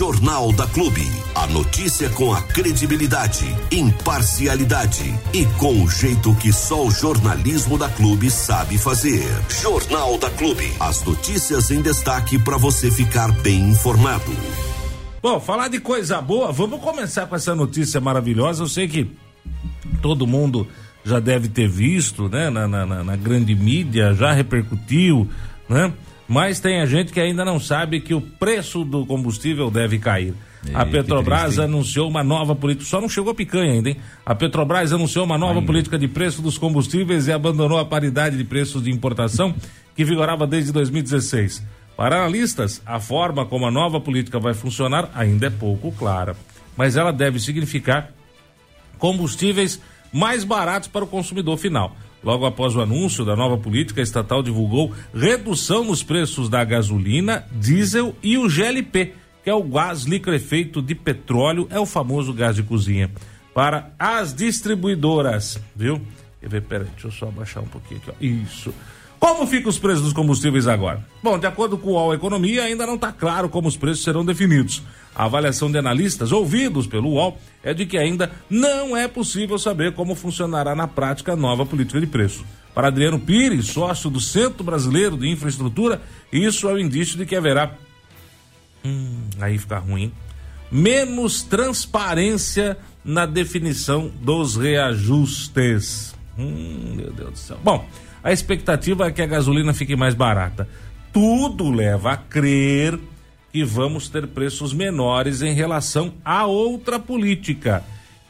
Jornal da Clube. A notícia com a credibilidade, imparcialidade e com o jeito que só o jornalismo da Clube sabe fazer. Jornal da Clube. As notícias em destaque para você ficar bem informado. Bom, falar de coisa boa, vamos começar com essa notícia maravilhosa. Eu sei que todo mundo já deve ter visto, né? Na, na, na grande mídia, já repercutiu, né? Mas tem a gente que ainda não sabe que o preço do combustível deve cair. A Petrobras anunciou uma nova política, só não chegou picanha ainda, hein? A Petrobras anunciou uma nova ainda. política de preço dos combustíveis e abandonou a paridade de preços de importação que vigorava desde 2016. Para analistas, a forma como a nova política vai funcionar ainda é pouco clara, mas ela deve significar combustíveis mais baratos para o consumidor final. Logo após o anúncio da nova política, estatal divulgou redução nos preços da gasolina, diesel e o GLP, que é o gás liquefeito de petróleo, é o famoso gás de cozinha, para as distribuidoras, viu? Peraí, deixa eu só abaixar um pouquinho aqui, ó. Isso. Como ficam os preços dos combustíveis agora? Bom, de acordo com o UOL Economia, ainda não está claro como os preços serão definidos. A avaliação de analistas ouvidos pelo UOL é de que ainda não é possível saber como funcionará na prática a nova política de preço. Para Adriano Pires, sócio do Centro Brasileiro de Infraestrutura, isso é o um indício de que haverá. Hum, aí fica ruim. Menos transparência na definição dos reajustes. Hum, meu Deus do céu. Bom a expectativa é que a gasolina fique mais barata. Tudo leva a crer que vamos ter preços menores em relação a outra política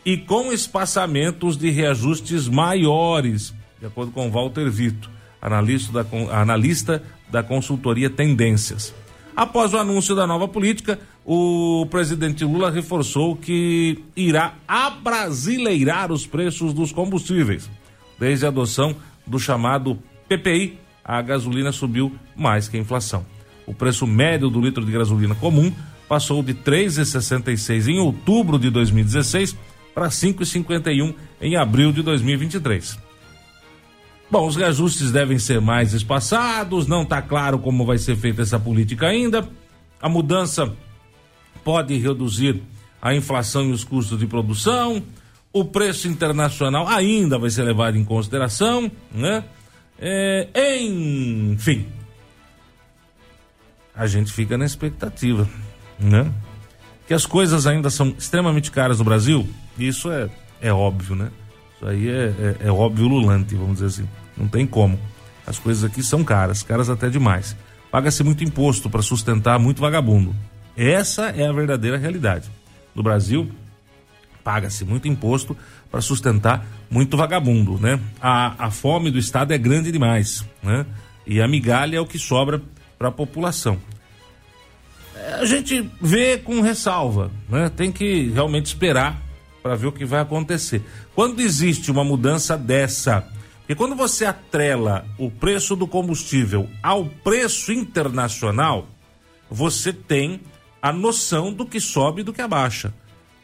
e com espaçamentos de reajustes maiores, de acordo com Walter Vito, analista da, analista da consultoria Tendências. Após o anúncio da nova política, o presidente Lula reforçou que irá abrasileirar os preços dos combustíveis, desde a adoção do chamado PPI, a gasolina subiu mais que a inflação. O preço médio do litro de gasolina comum passou de 3,66 em outubro de 2016 para 5,51 em abril de 2023. Bom, os reajustes devem ser mais espaçados, não está claro como vai ser feita essa política ainda. A mudança pode reduzir a inflação e os custos de produção, o preço internacional ainda vai ser levado em consideração, né? É, enfim, a gente fica na expectativa, né? Que as coisas ainda são extremamente caras no Brasil, isso é, é óbvio, né? Isso aí é, é, é óbvio lulante, vamos dizer assim. Não tem como. As coisas aqui são caras, caras até demais. Paga-se muito imposto para sustentar muito vagabundo. Essa é a verdadeira realidade. No Brasil, paga-se muito imposto para sustentar muito vagabundo, né? A, a fome do Estado é grande demais, né? E a migalha é o que sobra para a população. A gente vê com ressalva, né? Tem que realmente esperar para ver o que vai acontecer. Quando existe uma mudança dessa, e quando você atrela o preço do combustível ao preço internacional, você tem a noção do que sobe e do que abaixa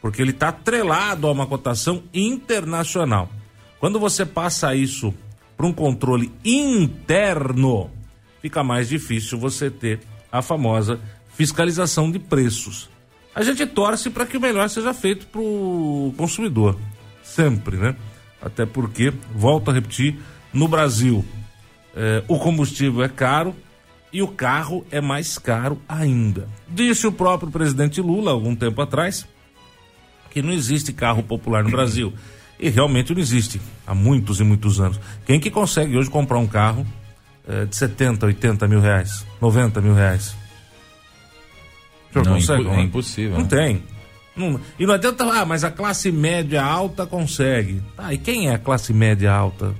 porque ele está atrelado a uma cotação internacional. Quando você passa isso para um controle interno, fica mais difícil você ter a famosa fiscalização de preços. A gente torce para que o melhor seja feito para o consumidor, sempre, né? Até porque, volto a repetir, no Brasil eh, o combustível é caro e o carro é mais caro ainda. Disse o próprio presidente Lula algum tempo atrás que não existe carro popular no Brasil. E realmente não existe há muitos e muitos anos. Quem que consegue hoje comprar um carro é, de 70, 80 mil reais, 90 mil reais? O senhor não, consegue? Impo é impossível. Não né? tem. Não, e não adianta, ah, mas a classe média alta consegue. Ah, e quem é a classe média alta?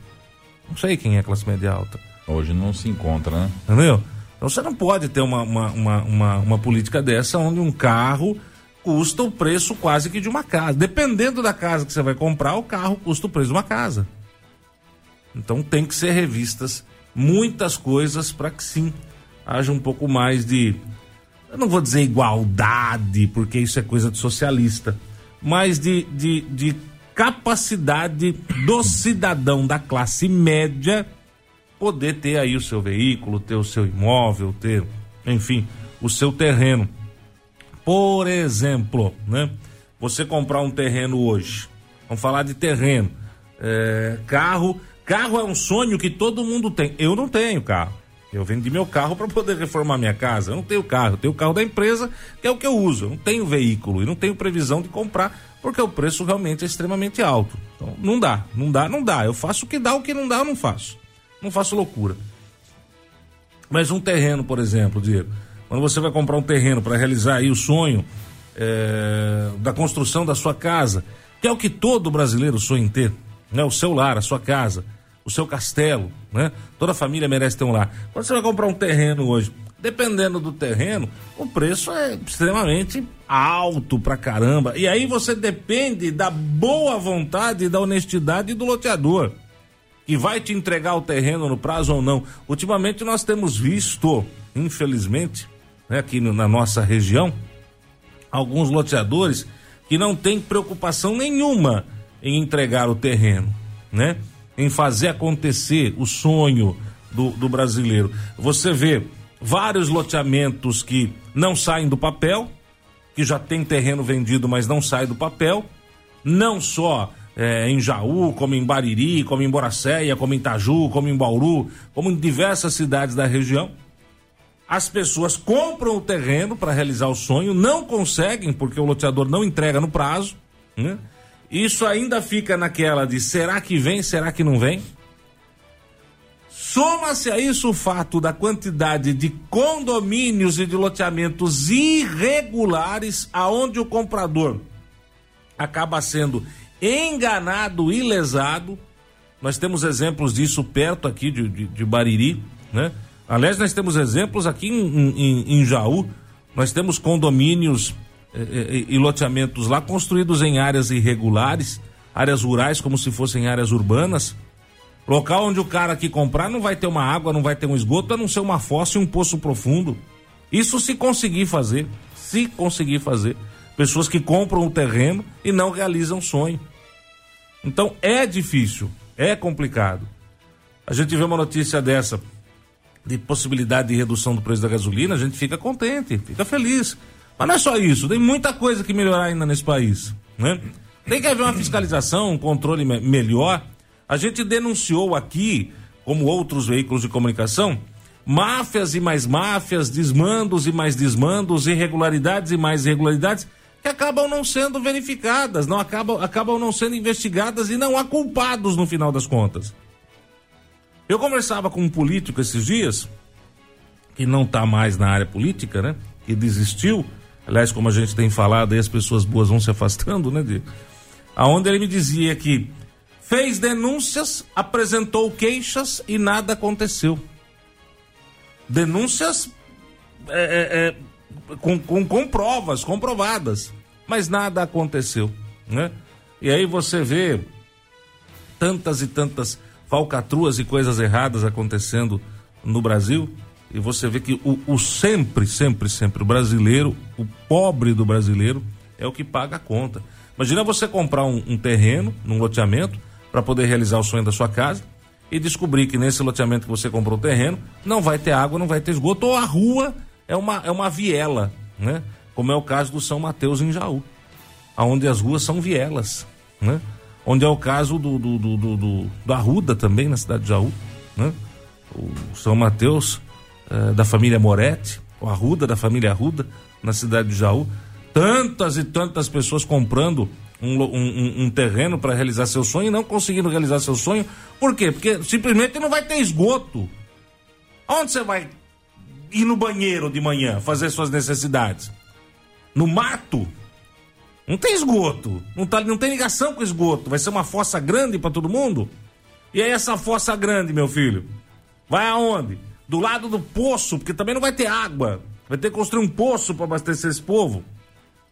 Não sei quem é a classe média alta. Hoje não se encontra, né? Entendeu? Então você não pode ter uma, uma, uma, uma, uma política dessa onde um carro custa o preço quase que de uma casa. Dependendo da casa que você vai comprar, o carro custa o preço de uma casa. Então tem que ser revistas muitas coisas para que sim haja um pouco mais de. Eu não vou dizer igualdade, porque isso é coisa de socialista, mas de, de, de capacidade do cidadão da classe média poder ter aí o seu veículo, ter o seu imóvel, ter, enfim, o seu terreno Por exemplo, né? Você comprar um terreno hoje, vamos falar de terreno, é, carro, carro é um sonho que todo mundo tem. Eu não tenho carro. Eu vendi meu carro para poder reformar minha casa. Eu não tenho carro, eu tenho o carro da empresa, que é o que eu uso. Eu não tenho veículo e não tenho previsão de comprar, porque o preço realmente é extremamente alto. Então, não dá, não dá, não dá. Eu faço o que dá, o que não dá, eu não faço. Não faço loucura. Mas um terreno, por exemplo, Diego, quando você vai comprar um terreno para realizar aí o sonho é, da construção da sua casa, que é o que todo brasileiro sonha em ter, né? O seu lar, a sua casa o seu castelo, né? Toda família merece ter um lar. Quando você vai comprar um terreno hoje, dependendo do terreno, o preço é extremamente alto pra caramba. E aí você depende da boa vontade e da honestidade do loteador, que vai te entregar o terreno no prazo ou não. Ultimamente nós temos visto, infelizmente, né, aqui no, na nossa região, alguns loteadores que não têm preocupação nenhuma em entregar o terreno, né? em fazer acontecer o sonho do, do brasileiro. Você vê vários loteamentos que não saem do papel, que já tem terreno vendido, mas não sai do papel, não só é, em Jaú, como em Bariri, como em Boracéia, como em Itaju, como em Bauru, como em diversas cidades da região. As pessoas compram o terreno para realizar o sonho, não conseguem porque o loteador não entrega no prazo, né? Isso ainda fica naquela de será que vem, será que não vem? Soma-se a isso o fato da quantidade de condomínios e de loteamentos irregulares aonde o comprador acaba sendo enganado e lesado. Nós temos exemplos disso perto aqui de, de, de Bariri, né? Aliás, nós temos exemplos aqui em, em, em Jaú. Nós temos condomínios e, e, e loteamentos lá construídos em áreas irregulares, áreas rurais como se fossem áreas urbanas. Local onde o cara que comprar não vai ter uma água, não vai ter um esgoto, a não ser uma fossa e um poço profundo. Isso se conseguir fazer, se conseguir fazer. Pessoas que compram o terreno e não realizam sonho. Então é difícil, é complicado. A gente vê uma notícia dessa de possibilidade de redução do preço da gasolina, a gente fica contente, fica feliz. Mas não é só isso, tem muita coisa que melhorar ainda nesse país, né? Tem que haver uma fiscalização, um controle me melhor. A gente denunciou aqui, como outros veículos de comunicação, máfias e mais máfias, desmandos e mais desmandos, irregularidades e mais irregularidades que acabam não sendo verificadas, não acabam, acabam não sendo investigadas e não há culpados no final das contas. Eu conversava com um político esses dias, que não está mais na área política, né? Que desistiu, Aliás, como a gente tem falado, aí as pessoas boas vão se afastando, né? De... Aonde ele me dizia que fez denúncias, apresentou queixas e nada aconteceu. Denúncias é, é, é, com, com, com provas comprovadas, mas nada aconteceu, né? E aí você vê tantas e tantas falcatruas e coisas erradas acontecendo no Brasil e você vê que o, o, sempre, sempre, sempre, o brasileiro, o pobre do brasileiro, é o que paga a conta. Imagina você comprar um, um terreno num loteamento para poder realizar o sonho da sua casa e descobrir que nesse loteamento que você comprou o terreno não vai ter água, não vai ter esgoto, ou a rua é uma, é uma viela, né? Como é o caso do São Mateus em Jaú, onde as ruas são vielas, né? Onde é o caso do, do, do, do, do da Ruda também, na cidade de Jaú, né? O São Mateus uh, da família Moretti, o Arruda, da família Arruda, na cidade de Jaú. Tantas e tantas pessoas comprando um, um, um terreno para realizar seu sonho e não conseguindo realizar seu sonho. Por quê? Porque simplesmente não vai ter esgoto. Onde você vai ir no banheiro de manhã fazer suas necessidades? No mato? Não tem esgoto. Não, tá, não tem ligação com esgoto. Vai ser uma fossa grande para todo mundo? E aí, essa fossa grande, meu filho? Vai aonde? do lado do poço, porque também não vai ter água. Vai ter que construir um poço para abastecer esse povo.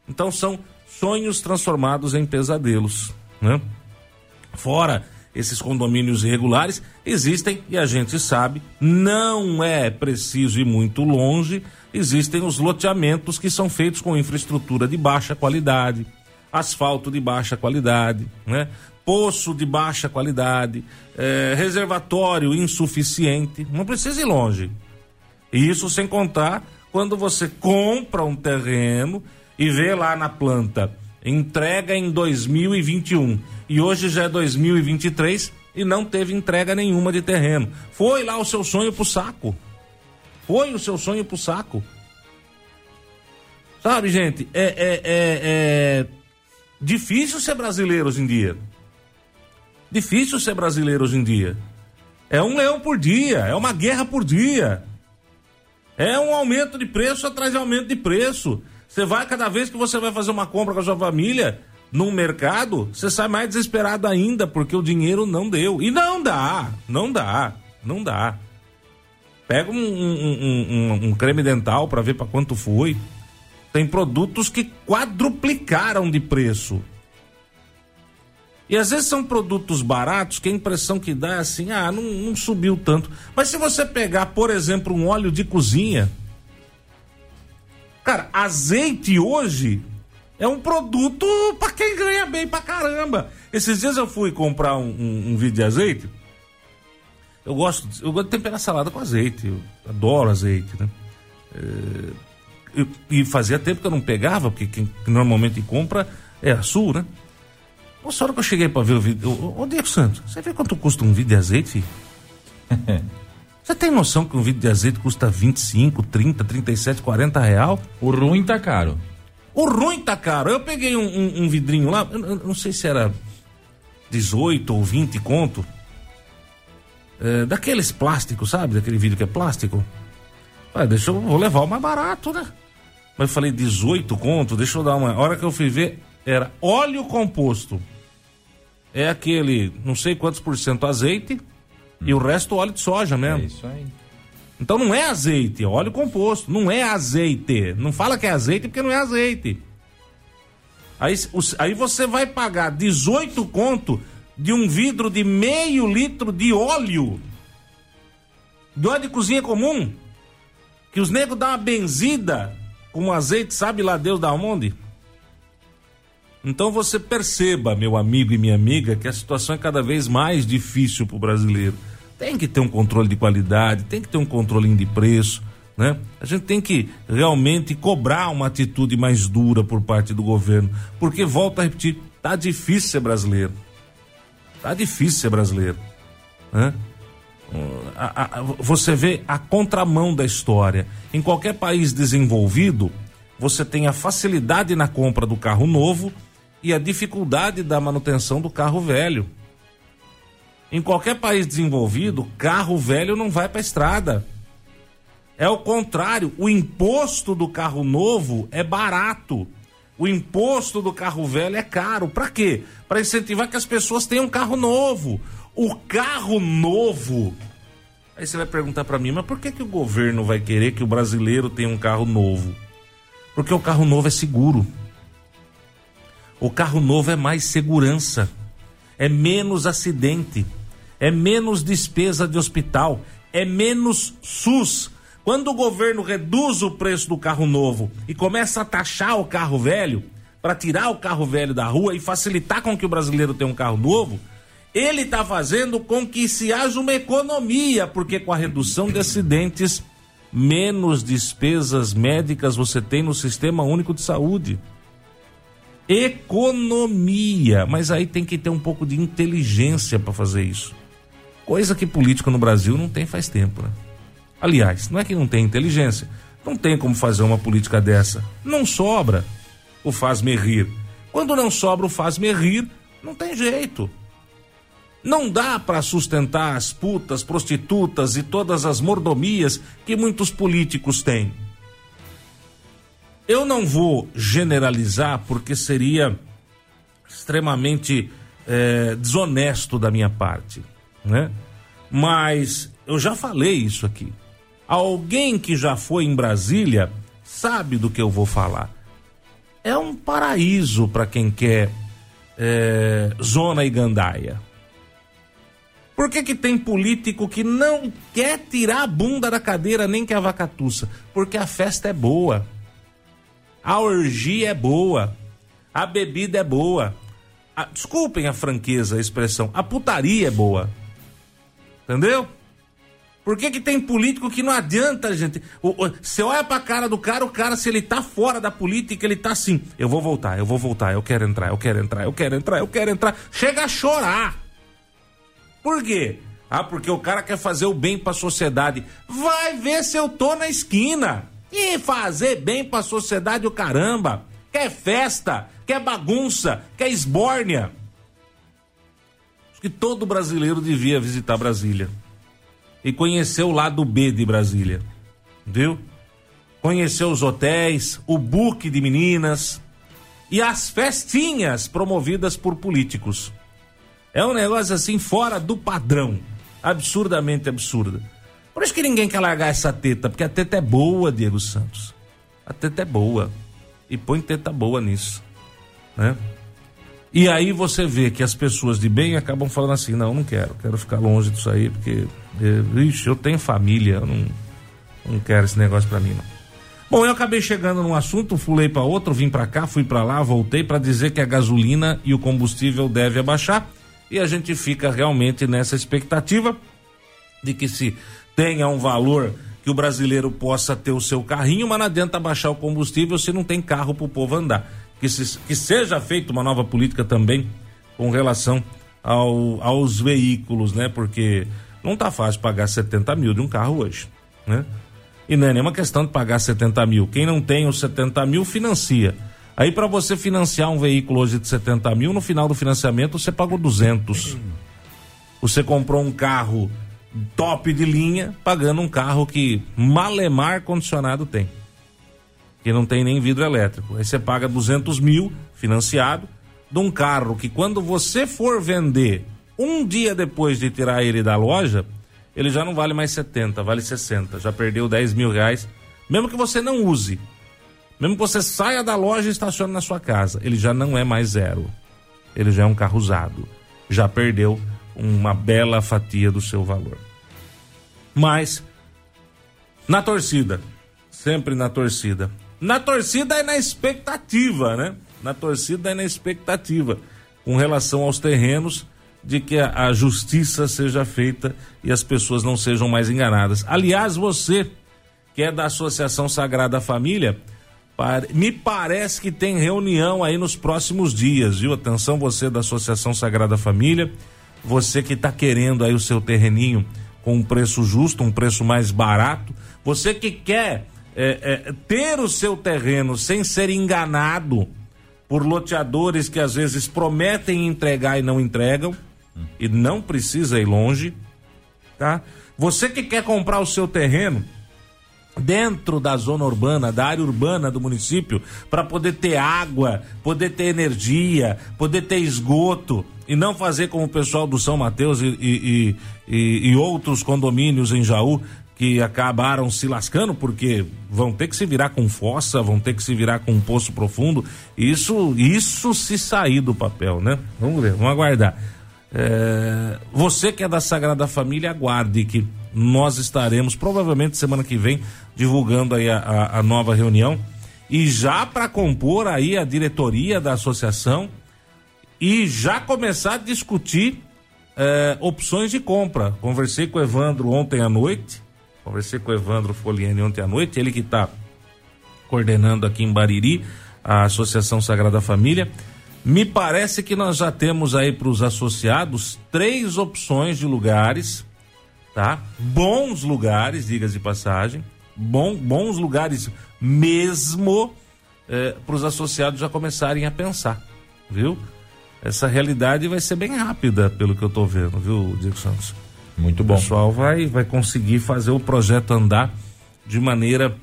Então são sonhos transformados em pesadelos, né? Fora esses condomínios irregulares existem e a gente sabe, não é preciso ir muito longe, existem os loteamentos que são feitos com infraestrutura de baixa qualidade, asfalto de baixa qualidade, né? poço de baixa qualidade, é, reservatório insuficiente, não precisa ir longe. Isso sem contar quando você compra um terreno e vê lá na planta entrega em 2021 e hoje já é 2023 e não teve entrega nenhuma de terreno. Foi lá o seu sonho pro saco. Foi o seu sonho pro saco. Sabe, gente, é, é, é, é difícil ser brasileiro hoje em dia. Difícil ser brasileiro hoje em dia. É um leão por dia, é uma guerra por dia. É um aumento de preço atrás de aumento de preço. Você vai, cada vez que você vai fazer uma compra com a sua família, num mercado, você sai mais desesperado ainda, porque o dinheiro não deu. E não dá, não dá, não dá. Pega um, um, um, um creme dental para ver para quanto foi. Tem produtos que quadruplicaram de preço. E às vezes são produtos baratos que a impressão que dá é assim, ah, não, não subiu tanto. Mas se você pegar, por exemplo, um óleo de cozinha, cara, azeite hoje é um produto para quem ganha bem pra caramba. Esses dias eu fui comprar um, um, um vidro de azeite. Eu gosto, eu gosto de temperar salada com azeite. Eu adoro azeite, né? É, e fazia tempo que eu não pegava, porque quem normalmente compra é a Sul, né? Nossa, hora que eu cheguei pra ver o vídeo. Ô, Diego Santos, você vê quanto custa um vidro de azeite? Você tem noção que um vidro de azeite custa 25, 30, 37, 40 real? O ruim tá caro. O ruim tá caro. Eu peguei um, um, um vidrinho lá, eu, eu não sei se era 18 ou 20 conto. É, daqueles plásticos, sabe? Daquele vidro que é plástico. Ah, deixa eu vou levar o mais barato, né? Mas eu falei 18 conto, deixa eu dar uma. A hora que eu fui ver, era óleo composto é aquele não sei quantos por cento azeite. E o resto óleo de soja mesmo. É isso aí. Então não é azeite, é óleo composto. Não é azeite. Não fala que é azeite porque não é azeite. Aí, aí você vai pagar 18 conto de um vidro de meio litro de óleo. De óleo de cozinha comum. Que os negros dão uma benzida com azeite, sabe lá Deus da onde? Então você perceba, meu amigo e minha amiga, que a situação é cada vez mais difícil para o brasileiro. Tem que ter um controle de qualidade, tem que ter um controle de preço, né? A gente tem que realmente cobrar uma atitude mais dura por parte do governo, porque volta a repetir, tá difícil ser brasileiro. Tá difícil ser brasileiro, né? A, a, você vê a contramão da história. Em qualquer país desenvolvido, você tem a facilidade na compra do carro novo e a dificuldade da manutenção do carro velho. Em qualquer país desenvolvido, carro velho não vai para estrada. É o contrário, o imposto do carro novo é barato. O imposto do carro velho é caro. Para quê? Para incentivar que as pessoas tenham um carro novo. O carro novo. Aí você vai perguntar para mim, mas por que, que o governo vai querer que o brasileiro tenha um carro novo? Porque o carro novo é seguro. O carro novo é mais segurança, é menos acidente, é menos despesa de hospital, é menos SUS. Quando o governo reduz o preço do carro novo e começa a taxar o carro velho, para tirar o carro velho da rua e facilitar com que o brasileiro tenha um carro novo, ele está fazendo com que se haja uma economia, porque com a redução de acidentes, menos despesas médicas você tem no Sistema Único de Saúde economia. Mas aí tem que ter um pouco de inteligência para fazer isso. Coisa que político no Brasil não tem faz tempo, né? Aliás, não é que não tem inteligência. Não tem como fazer uma política dessa. Não sobra o faz-me rir. Quando não sobra o faz-me rir, não tem jeito. Não dá para sustentar as putas, prostitutas e todas as mordomias que muitos políticos têm. Eu não vou generalizar porque seria extremamente é, desonesto da minha parte, né? Mas eu já falei isso aqui. Alguém que já foi em Brasília sabe do que eu vou falar. É um paraíso para quem quer é, zona e gandaia. Por que, que tem político que não quer tirar a bunda da cadeira nem que a vacatuça? Porque a festa é boa. A orgia é boa. A bebida é boa. A, desculpem a franqueza, a expressão. A putaria é boa. Entendeu? Por que, que tem político que não adianta, gente? você olha pra cara do cara, o cara, se ele tá fora da política, ele tá assim: eu vou voltar, eu vou voltar, eu quero entrar, eu quero entrar, eu quero entrar, eu quero entrar. Chega a chorar. Por quê? Ah, porque o cara quer fazer o bem pra sociedade. Vai ver se eu tô na esquina. E fazer bem pra sociedade o caramba. Quer festa, quer bagunça, quer esbórnia. Acho que todo brasileiro devia visitar Brasília e conhecer o lado B de Brasília, viu? Conhecer os hotéis, o book de meninas e as festinhas promovidas por políticos. É um negócio assim fora do padrão, absurdamente absurdo. Por isso que ninguém quer largar essa teta, porque a teta é boa, Diego Santos. A teta é boa. E põe teta boa nisso, né? E aí você vê que as pessoas de bem acabam falando assim: não, não quero, quero ficar longe disso aí, porque, eh, ixi, eu tenho família, eu não, não quero esse negócio para mim, não. Bom, eu acabei chegando num assunto, fulei para outro, vim para cá, fui para lá, voltei para dizer que a gasolina e o combustível deve abaixar e a gente fica realmente nessa expectativa de que se tenha um valor que o brasileiro possa ter o seu carrinho, mas não adianta baixar o combustível se não tem carro para o povo andar que, se, que seja feita uma nova política também com relação ao, aos veículos, né? Porque não tá fácil pagar 70 mil de um carro hoje, né? E não é nenhuma questão de pagar 70 mil. Quem não tem os 70 mil financia. Aí para você financiar um veículo hoje de 70 mil, no final do financiamento você pagou 200. Você comprou um carro top de linha, pagando um carro que malemar condicionado tem que não tem nem vidro elétrico. Aí você paga 200 mil financiado de um carro que quando você for vender um dia depois de tirar ele da loja, ele já não vale mais 70, vale 60. Já perdeu 10 mil reais. Mesmo que você não use. Mesmo que você saia da loja e estacione na sua casa, ele já não é mais zero. Ele já é um carro usado. Já perdeu uma bela fatia do seu valor. Mas, na torcida, sempre na torcida, na torcida e na expectativa, né? Na torcida e na expectativa com relação aos terrenos de que a, a justiça seja feita e as pessoas não sejam mais enganadas. Aliás, você que é da Associação Sagrada Família, me parece que tem reunião aí nos próximos dias, viu? Atenção, você da Associação Sagrada Família, você que está querendo aí o seu terreninho com um preço justo, um preço mais barato, você que quer é, é, ter o seu terreno sem ser enganado por loteadores que às vezes prometem entregar e não entregam, e não precisa ir longe, tá? Você que quer comprar o seu terreno dentro da zona urbana, da área urbana do município, para poder ter água, poder ter energia, poder ter esgoto e não fazer como o pessoal do São Mateus e, e, e, e outros condomínios em Jaú que acabaram se lascando porque vão ter que se virar com fossa, vão ter que se virar com um poço profundo. Isso, isso se sair do papel, né? Vamos ver, vamos aguardar. É, você que é da Sagrada Família, aguarde que nós estaremos provavelmente semana que vem divulgando aí a, a, a nova reunião e já para compor aí a diretoria da associação e já começar a discutir é, opções de compra. Conversei com o Evandro ontem à noite Conversei com o Evandro Foliani ontem à noite, ele que está coordenando aqui em Bariri a Associação Sagrada Família. Me parece que nós já temos aí para os associados três opções de lugares, tá? Bons lugares, diga de passagem, bom, bons lugares mesmo eh, para os associados já começarem a pensar, viu? Essa realidade vai ser bem rápida, pelo que eu estou vendo, viu, Diego Santos? Muito bom. O pessoal vai, vai conseguir fazer o projeto andar de maneira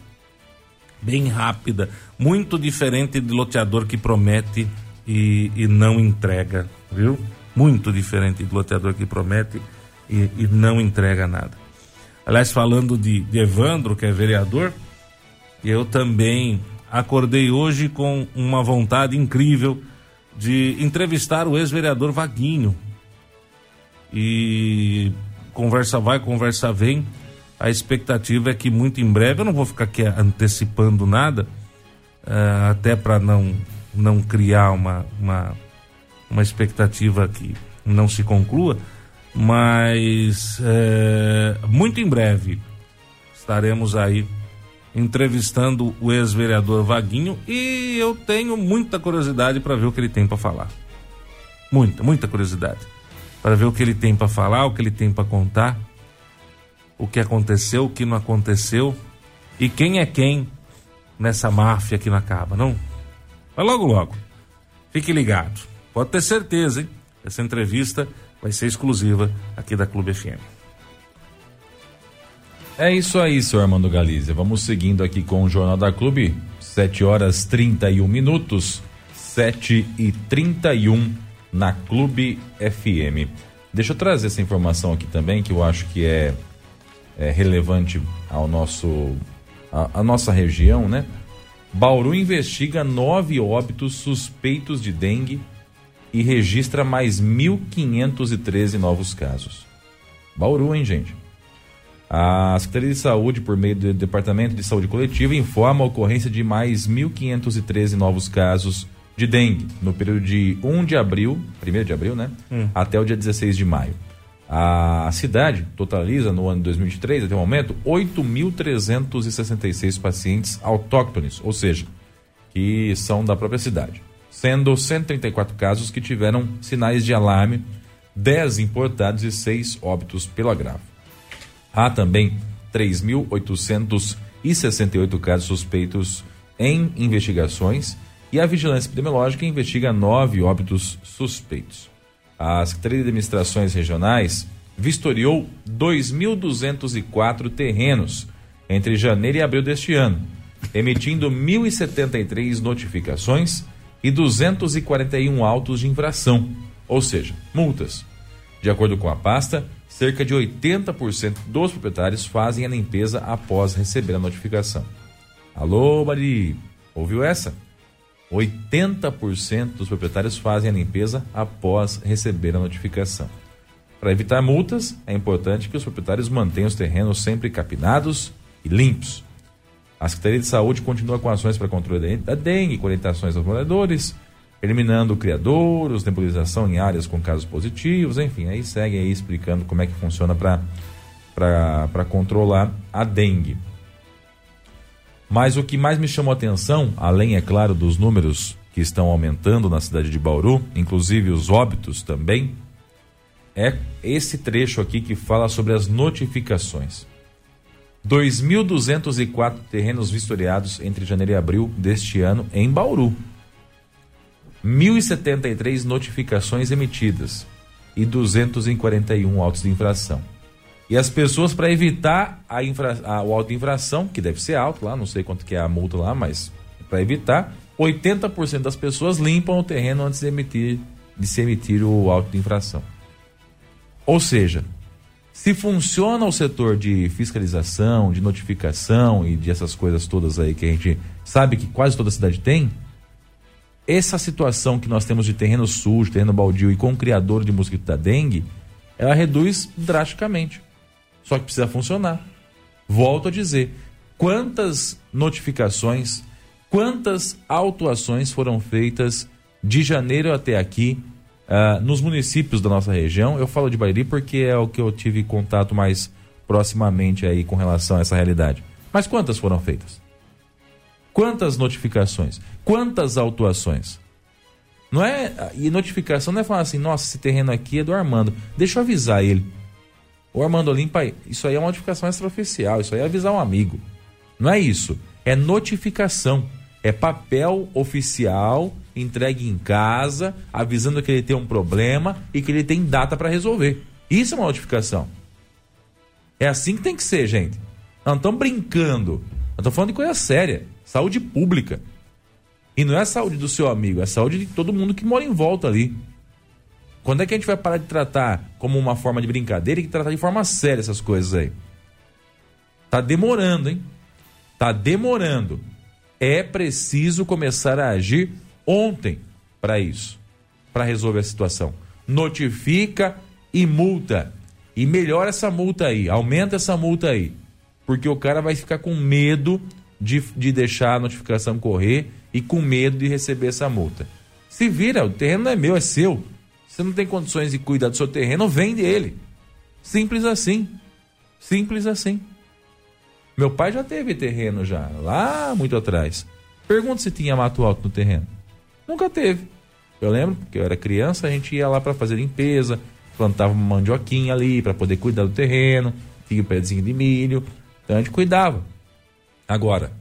bem rápida, muito diferente de loteador que promete e, e não entrega, viu? Muito diferente de loteador que promete e, e não entrega nada. Aliás, falando de, de Evandro, que é vereador, eu também acordei hoje com uma vontade incrível de entrevistar o ex-vereador Vaguinho. E conversa vai, conversa vem. A expectativa é que muito em breve, eu não vou ficar aqui antecipando nada, uh, até para não, não criar uma, uma, uma expectativa que não se conclua, Mas é, muito em breve estaremos aí entrevistando o ex-vereador Vaguinho e eu tenho muita curiosidade para ver o que ele tem para falar. Muita, muita curiosidade para ver o que ele tem para falar, o que ele tem para contar, o que aconteceu, o que não aconteceu e quem é quem nessa máfia que não acaba, não? Mas logo, logo. Fique ligado. Pode ter certeza, hein? Essa entrevista vai ser exclusiva aqui da Clube FM. É isso aí, senhor Armando Galizia. Vamos seguindo aqui com o Jornal da Clube. 7 horas 31 minutos. 7 e 31 na Clube FM. Deixa eu trazer essa informação aqui também, que eu acho que é, é relevante ao nosso, a, a nossa região, né? Bauru investiga nove óbitos suspeitos de dengue e registra mais 1.513 novos casos. Bauru, hein, gente? A Secretaria de Saúde, por meio do Departamento de Saúde Coletiva, informa a ocorrência de mais 1.513 novos casos de dengue no período de 1 de abril, 1 de abril, né? Hum. Até o dia 16 de maio. A cidade totaliza no ano de 2023, até o momento, 8.366 pacientes autóctones, ou seja, que são da própria cidade, sendo 134 casos que tiveram sinais de alarme, 10 importados e 6 óbitos pelo agravo. Há também 3.868 casos suspeitos em investigações e a Vigilância Epidemiológica investiga nove óbitos suspeitos. A Secretaria de Administrações Regionais vistoriou 2.204 terrenos entre janeiro e abril deste ano, emitindo 1.073 notificações e 241 autos de infração, ou seja, multas. De acordo com a pasta, cerca de 80% dos proprietários fazem a limpeza após receber a notificação. Alô, Mari, ouviu essa? 80% dos proprietários fazem a limpeza após receber a notificação. Para evitar multas, é importante que os proprietários mantenham os terrenos sempre capinados e limpos. A Secretaria de Saúde continua com ações para controle da dengue, com orientações aos moradores, eliminando criadouros, nebulização em áreas com casos positivos, enfim, aí segue aí explicando como é que funciona para controlar a dengue. Mas o que mais me chamou a atenção, além, é claro, dos números que estão aumentando na cidade de Bauru, inclusive os óbitos também, é esse trecho aqui que fala sobre as notificações. 2.204 terrenos vistoriados entre janeiro e abril deste ano em Bauru. 1.073 notificações emitidas e 241 autos de infração. E as pessoas, para evitar a infra, a, o auto de infração, que deve ser alto lá, não sei quanto que é a multa lá, mas para evitar, 80% das pessoas limpam o terreno antes de, emitir, de se emitir o auto de infração. Ou seja, se funciona o setor de fiscalização, de notificação e de essas coisas todas aí que a gente sabe que quase toda cidade tem, essa situação que nós temos de terreno sujo, terreno baldio e com criador de mosquito da dengue, ela reduz drasticamente. Só que precisa funcionar. Volto a dizer: quantas notificações, quantas autuações foram feitas de janeiro até aqui uh, nos municípios da nossa região? Eu falo de Bariri porque é o que eu tive contato mais proximamente aí com relação a essa realidade. Mas quantas foram feitas? Quantas notificações? Quantas autuações? Não é. E notificação não é falar assim, nossa, esse terreno aqui é do Armando. Deixa eu avisar ele. O Armando limpa, isso aí é uma notificação extraoficial, isso aí é avisar um amigo. Não é isso. É notificação. É papel oficial entregue em casa, avisando que ele tem um problema e que ele tem data para resolver. Isso é uma notificação. É assim que tem que ser, gente. Não estamos brincando. Nós estamos falando de coisa séria. Saúde pública. E não é a saúde do seu amigo, é a saúde de todo mundo que mora em volta ali. Quando é que a gente vai parar de tratar como uma forma de brincadeira e tratar de forma séria essas coisas aí? Tá demorando, hein? Tá demorando. É preciso começar a agir ontem para isso, para resolver a situação. Notifica e multa. E melhora essa multa aí, aumenta essa multa aí. Porque o cara vai ficar com medo de, de deixar a notificação correr e com medo de receber essa multa. Se vira, o terreno não é meu, é seu. Você não tem condições de cuidar do seu terreno, vende ele. Simples assim. Simples assim. Meu pai já teve terreno já, lá muito atrás. Pergunta se tinha mato alto no terreno. Nunca teve. Eu lembro que eu era criança, a gente ia lá para fazer limpeza, plantava uma mandioquinha ali para poder cuidar do terreno, tinha um pezinho de milho, então a gente cuidava. Agora,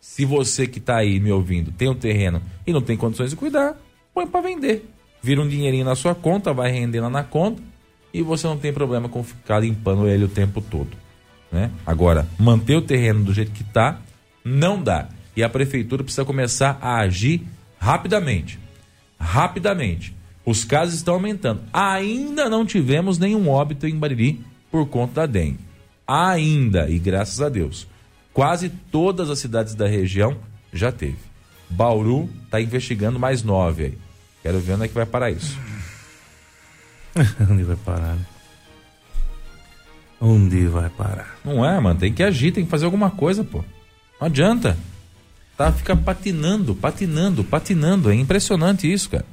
se você que está aí me ouvindo tem um terreno e não tem condições de cuidar, põe para vender. Vira um dinheirinho na sua conta, vai render lá na conta e você não tem problema com ficar limpando ele o tempo todo. Né? Agora, manter o terreno do jeito que está, não dá. E a prefeitura precisa começar a agir rapidamente. Rapidamente. Os casos estão aumentando. Ainda não tivemos nenhum óbito em Bariri por conta da dengue. Ainda, e graças a Deus. Quase todas as cidades da região já teve. Bauru está investigando mais nove aí. Quero ver onde é que vai parar isso. onde vai parar? Onde vai parar? Não é, mano. Tem que agir, tem que fazer alguma coisa, pô. Não adianta. Tá, fica patinando, patinando, patinando. É impressionante isso, cara.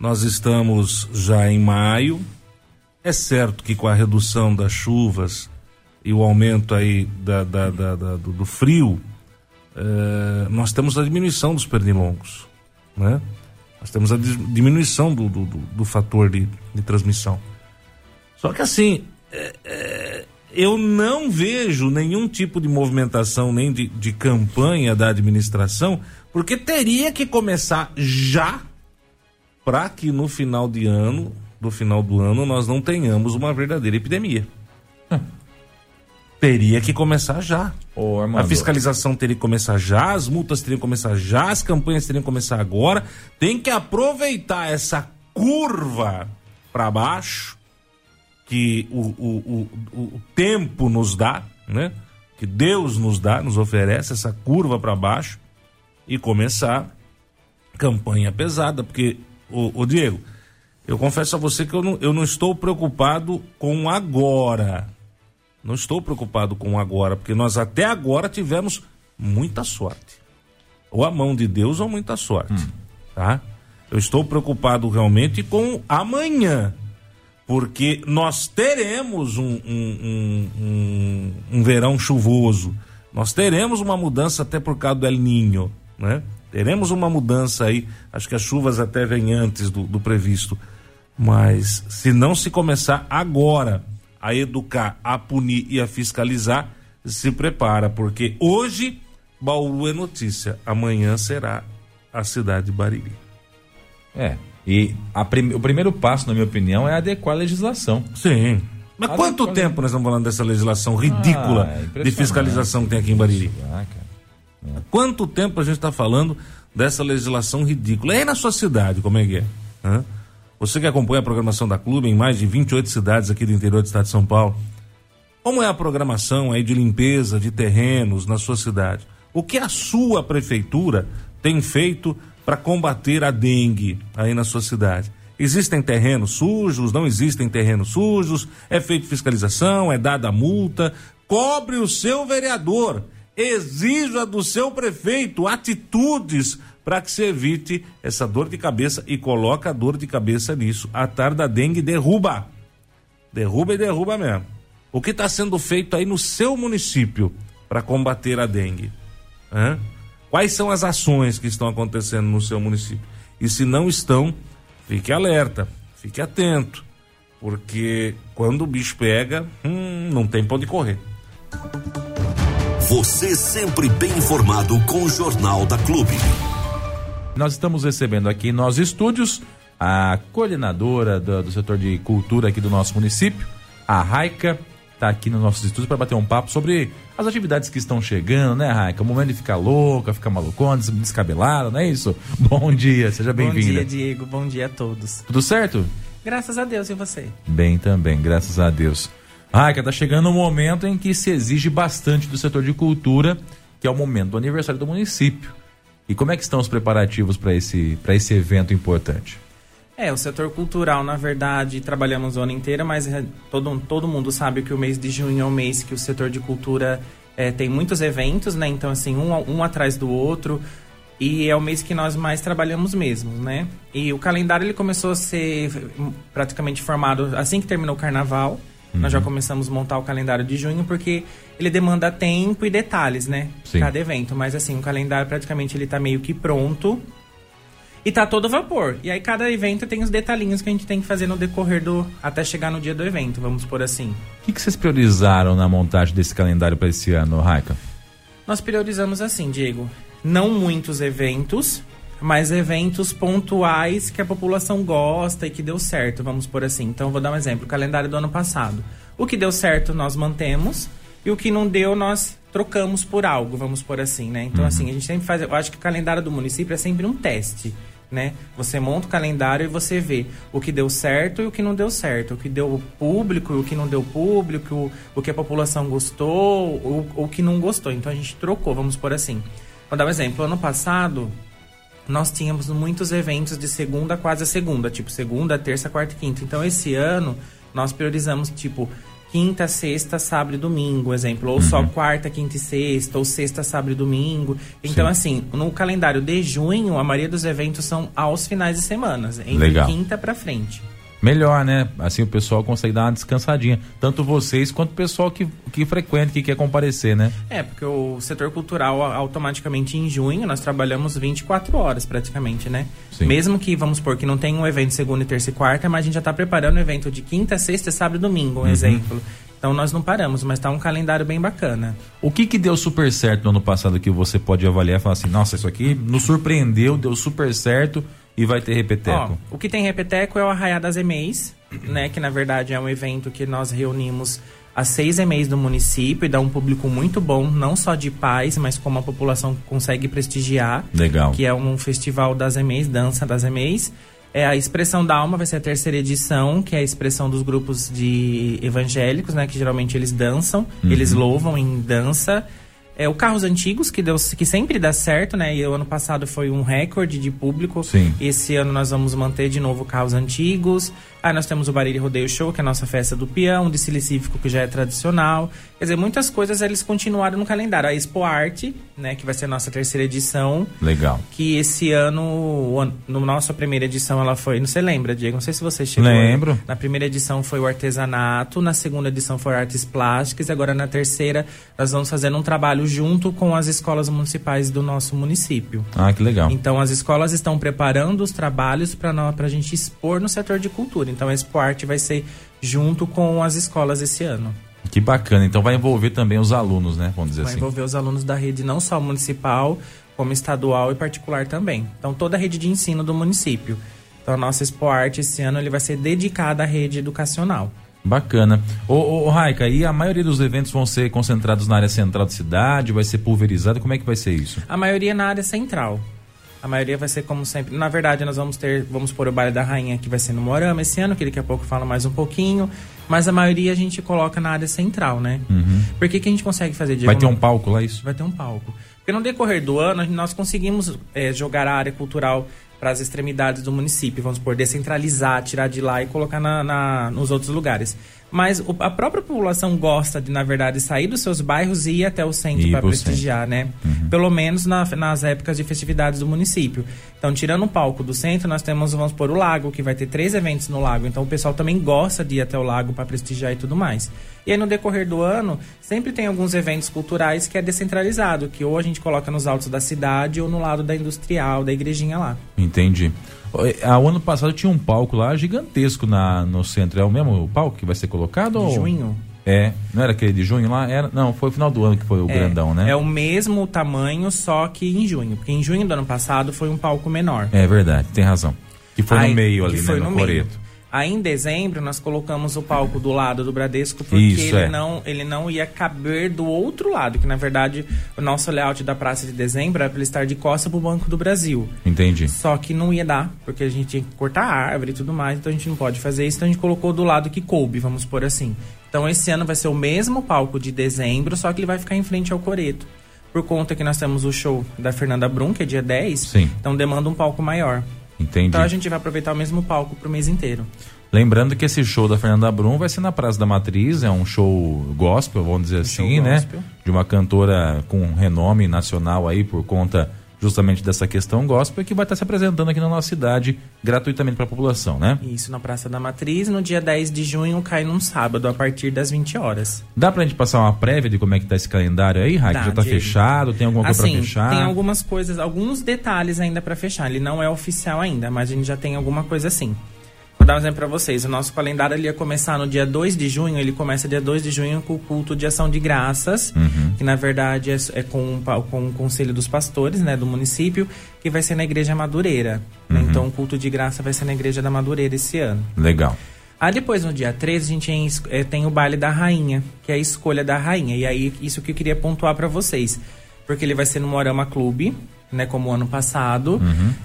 Nós estamos já em maio. É certo que com a redução das chuvas e o aumento aí da, da, da, do, do, frio, eh, nós temos a diminuição dos pernilongos, né? Nós temos a diminuição do, do, do, fator de, de transmissão. Só que assim, é, é, eu não vejo nenhum tipo de movimentação, nem de, de campanha da administração, porque teria que começar já para que no final de ano, do final do ano, nós não tenhamos uma verdadeira epidemia. Teria que começar já. Ô, a fiscalização teria que começar já, as multas teriam que começar já, as campanhas teriam que começar agora. Tem que aproveitar essa curva para baixo que o, o, o, o tempo nos dá, né? Que Deus nos dá, nos oferece essa curva para baixo e começar campanha pesada, porque o, o, Diego, eu confesso a você que eu não, eu não estou preocupado com agora. Não estou preocupado com agora, porque nós até agora tivemos muita sorte. Ou a mão de Deus ou muita sorte, hum. tá? Eu estou preocupado realmente com amanhã porque nós teremos um, um, um, um, verão chuvoso, nós teremos uma mudança até por causa do El Ninho, né? Teremos uma mudança aí, acho que as chuvas até vêm antes do, do previsto, mas se não se começar agora a educar, a punir e a fiscalizar, se prepara, porque hoje Bauru é notícia, amanhã será a cidade de Bariri. É, e prim, o primeiro passo, na minha opinião, é adequar a legislação. Sim. Mas adequar quanto tempo nós estamos falando dessa legislação ridícula ah, é de fiscalização que tem aqui em Bariri? Ah, é. Quanto tempo a gente está falando dessa legislação ridícula? E aí na sua cidade, como é que é? Hã? Você que acompanha a programação da clube em mais de 28 cidades aqui do interior do estado de São Paulo, como é a programação aí de limpeza de terrenos na sua cidade? O que a sua prefeitura tem feito para combater a dengue aí na sua cidade? Existem terrenos sujos? Não existem terrenos sujos? É feita fiscalização? É dada multa? Cobre o seu vereador. Exija do seu prefeito atitudes para que se evite essa dor de cabeça e coloca a dor de cabeça nisso. A tarde da dengue derruba. Derruba e derruba mesmo. O que está sendo feito aí no seu município para combater a dengue? Hã? Quais são as ações que estão acontecendo no seu município? E se não estão, fique alerta, fique atento, porque quando o bicho pega, hum, não tem pão de correr. Você sempre bem informado com o Jornal da Clube. Nós estamos recebendo aqui em nossos estúdios a coordenadora do, do setor de cultura aqui do nosso município, a Raica está aqui nos nossos estúdios para bater um papo sobre as atividades que estão chegando, né, Raika? O momento de ficar louca, ficar malucona, descabelada, não é isso? Bom dia, seja bem-vinda. Bom dia, Diego. Bom dia a todos. Tudo certo? Graças a Deus, e você? Bem também, graças a Deus. Raika, tá chegando um momento em que se exige bastante do setor de cultura, que é o momento do aniversário do município. E como é que estão os preparativos para esse, esse evento importante? É, o setor cultural, na verdade, trabalhamos o ano inteiro, mas é, todo, todo mundo sabe que o mês de junho é um mês que o setor de cultura é, tem muitos eventos, né? Então, assim, um, um atrás do outro. E é o mês que nós mais trabalhamos mesmo, né? E o calendário ele começou a ser praticamente formado assim que terminou o carnaval. Uhum. Nós já começamos a montar o calendário de junho porque ele demanda tempo e detalhes, né? Sim. Cada evento. Mas assim, o calendário praticamente ele tá meio que pronto. E tá todo vapor. E aí cada evento tem os detalhinhos que a gente tem que fazer no decorrer do. até chegar no dia do evento, vamos por assim. O que, que vocês priorizaram na montagem desse calendário para esse ano, Raika? Nós priorizamos assim, Diego. Não muitos eventos, mas eventos pontuais que a população gosta e que deu certo, vamos por assim. Então, vou dar um exemplo: o calendário do ano passado. O que deu certo, nós mantemos, e o que não deu, nós trocamos por algo, vamos por assim, né? Então, uhum. assim, a gente sempre faz. Eu acho que o calendário do município é sempre um teste. Né? Você monta o calendário e você vê o que deu certo e o que não deu certo, o que deu público e o que não deu público, o, o que a população gostou ou o que não gostou. Então a gente trocou, vamos por assim. Vou dar um exemplo. Ano passado, nós tínhamos muitos eventos de segunda quase a segunda, tipo segunda, terça, quarta e quinta. Então esse ano nós priorizamos tipo quinta, sexta, sábado e domingo, exemplo, ou uhum. só quarta, quinta e sexta, ou sexta, sábado e domingo. Então Sim. assim, no calendário de junho, a maioria dos eventos são aos finais de semana, entre Legal. quinta para frente melhor, né? Assim o pessoal consegue dar uma descansadinha. Tanto vocês quanto o pessoal que, que frequenta, que quer comparecer, né? É, porque o setor cultural, automaticamente em junho, nós trabalhamos 24 horas praticamente, né? Sim. Mesmo que, vamos supor, que não tem um evento segunda, terça e quarta, mas a gente já está preparando um evento de quinta, sexta, sábado e domingo, um uhum. exemplo. Então nós não paramos, mas tá um calendário bem bacana. O que que deu super certo no ano passado que você pode avaliar e falar assim, nossa, isso aqui nos surpreendeu, deu super certo e vai ter repeteco? Ó, o que tem repeteco é o Arraiá das EMEIs, né? Que na verdade é um evento que nós reunimos as seis EMEIs do município e dá um público muito bom, não só de pais, mas como a população consegue prestigiar. Legal. Que é um festival das EMEIs, dança das EMEIs. É a Expressão da Alma vai ser a terceira edição, que é a expressão dos grupos de evangélicos, né? Que geralmente eles dançam, uhum. eles louvam em dança. É, o Carros Antigos, que, deu, que sempre dá certo, né? E o ano passado foi um recorde de público. Sim. Esse ano nós vamos manter de novo Carros Antigos. Aí nós temos o Bariri Rodeio Show, que é a nossa festa do peão, o desfile cívico, que já é tradicional. Quer dizer, muitas coisas eles continuaram no calendário. A Expo Arte, né, que vai ser a nossa terceira edição. Legal. Que esse ano, no nossa primeira edição, ela foi. Não sei lembra, Diego? Não sei se você chegou. Lembro. Na primeira edição foi o artesanato, na segunda edição foi artes plásticas, e agora na terceira nós vamos fazendo um trabalho junto com as escolas municipais do nosso município. Ah, que legal. Então as escolas estão preparando os trabalhos para a gente expor no setor de cultura. Então a Expo Arte vai ser junto com as escolas esse ano. Que bacana. Então vai envolver também os alunos, né? Vamos dizer vai assim. Vai envolver os alunos da rede não só municipal, como estadual e particular também. Então toda a rede de ensino do município. Então a nossa Expo Arte esse ano ele vai ser dedicada à rede educacional. Bacana. Ô, ô, ô Raika, e a maioria dos eventos vão ser concentrados na área central da cidade? Vai ser pulverizado? Como é que vai ser isso? A maioria na área central. A maioria vai ser como sempre. Na verdade, nós vamos ter, vamos pôr o baile da rainha que vai ser no Morama esse ano, que daqui a pouco fala mais um pouquinho. Mas a maioria a gente coloca na área central, né? Uhum. Por que, que a gente consegue fazer Vai ter um palco lá isso? Vai ter um palco. Porque no decorrer do ano nós conseguimos é, jogar a área cultural para as extremidades do município, vamos por descentralizar, tirar de lá e colocar na, na nos outros lugares. Mas o, a própria população gosta de, na verdade, sair dos seus bairros e ir até o centro para prestigiar, centro. né? Uhum. Pelo menos na, nas épocas de festividades do município. Então, tirando o palco do centro, nós temos, vamos por o lago, que vai ter três eventos no lago. Então, o pessoal também gosta de ir até o lago para prestigiar e tudo mais. E aí, no decorrer do ano, sempre tem alguns eventos culturais que é descentralizado, que ou a gente coloca nos altos da cidade ou no lado da industrial, da igrejinha lá. Entendi. O ano passado tinha um palco lá gigantesco na, no centro. É o mesmo palco que vai ser colocado? De ou... junho? É, não era aquele de junho lá? Era, não, foi o final do ano que foi o é, grandão, né? É o mesmo tamanho, só que em junho. Porque em junho do ano passado foi um palco menor. É verdade, tem razão. Que foi Aí, no meio ali, né, no, no Coreto. Aí em dezembro nós colocamos o palco do lado do Bradesco porque Isso, ele, é. não, ele não ia caber do outro lado, que na verdade o nosso layout da Praça de Dezembro era para ele estar de costa pro Banco do Brasil. Entendi. Só que não ia dar, porque a gente tinha que cortar a árvore e tudo mais, então a gente não pode fazer isso, então a gente colocou do lado que coube, vamos por assim. Então esse ano vai ser o mesmo palco de dezembro, só que ele vai ficar em frente ao Coreto. Por conta que nós temos o show da Fernanda Brum, que é dia 10, Sim. então demanda um palco maior. Entendi. Então a gente vai aproveitar o mesmo palco pro mês inteiro. Lembrando que esse show da Fernanda Brum vai ser na Praça da Matriz, é um show gospel, vamos dizer um assim, né? Gospel. De uma cantora com renome nacional aí por conta justamente dessa questão gospel, que vai estar se apresentando aqui na nossa cidade gratuitamente para a população, né? Isso, na Praça da Matriz, no dia 10 de junho, cai num sábado, a partir das 20 horas. Dá pra gente passar uma prévia de como é que tá esse calendário aí, Raik? Dá, Já tá Diego. fechado? Tem alguma coisa assim, pra fechar? tem algumas coisas, alguns detalhes ainda pra fechar. Ele não é oficial ainda, mas a gente já tem alguma coisa assim. Vou dar um exemplo pra vocês. O nosso calendário ele ia começar no dia 2 de junho. Ele começa dia 2 de junho com o culto de ação de graças, Uhum. que na verdade é, é com, com o conselho dos pastores, né, do município, que vai ser na igreja Madureira. Uhum. Então o culto de graça vai ser na igreja da Madureira esse ano. Legal. Aí depois, no dia 13, a gente eh, tem o baile da rainha, que é a escolha da rainha. E aí, isso que eu queria pontuar pra vocês. Porque ele vai ser no Morama Clube, né, como o ano passado.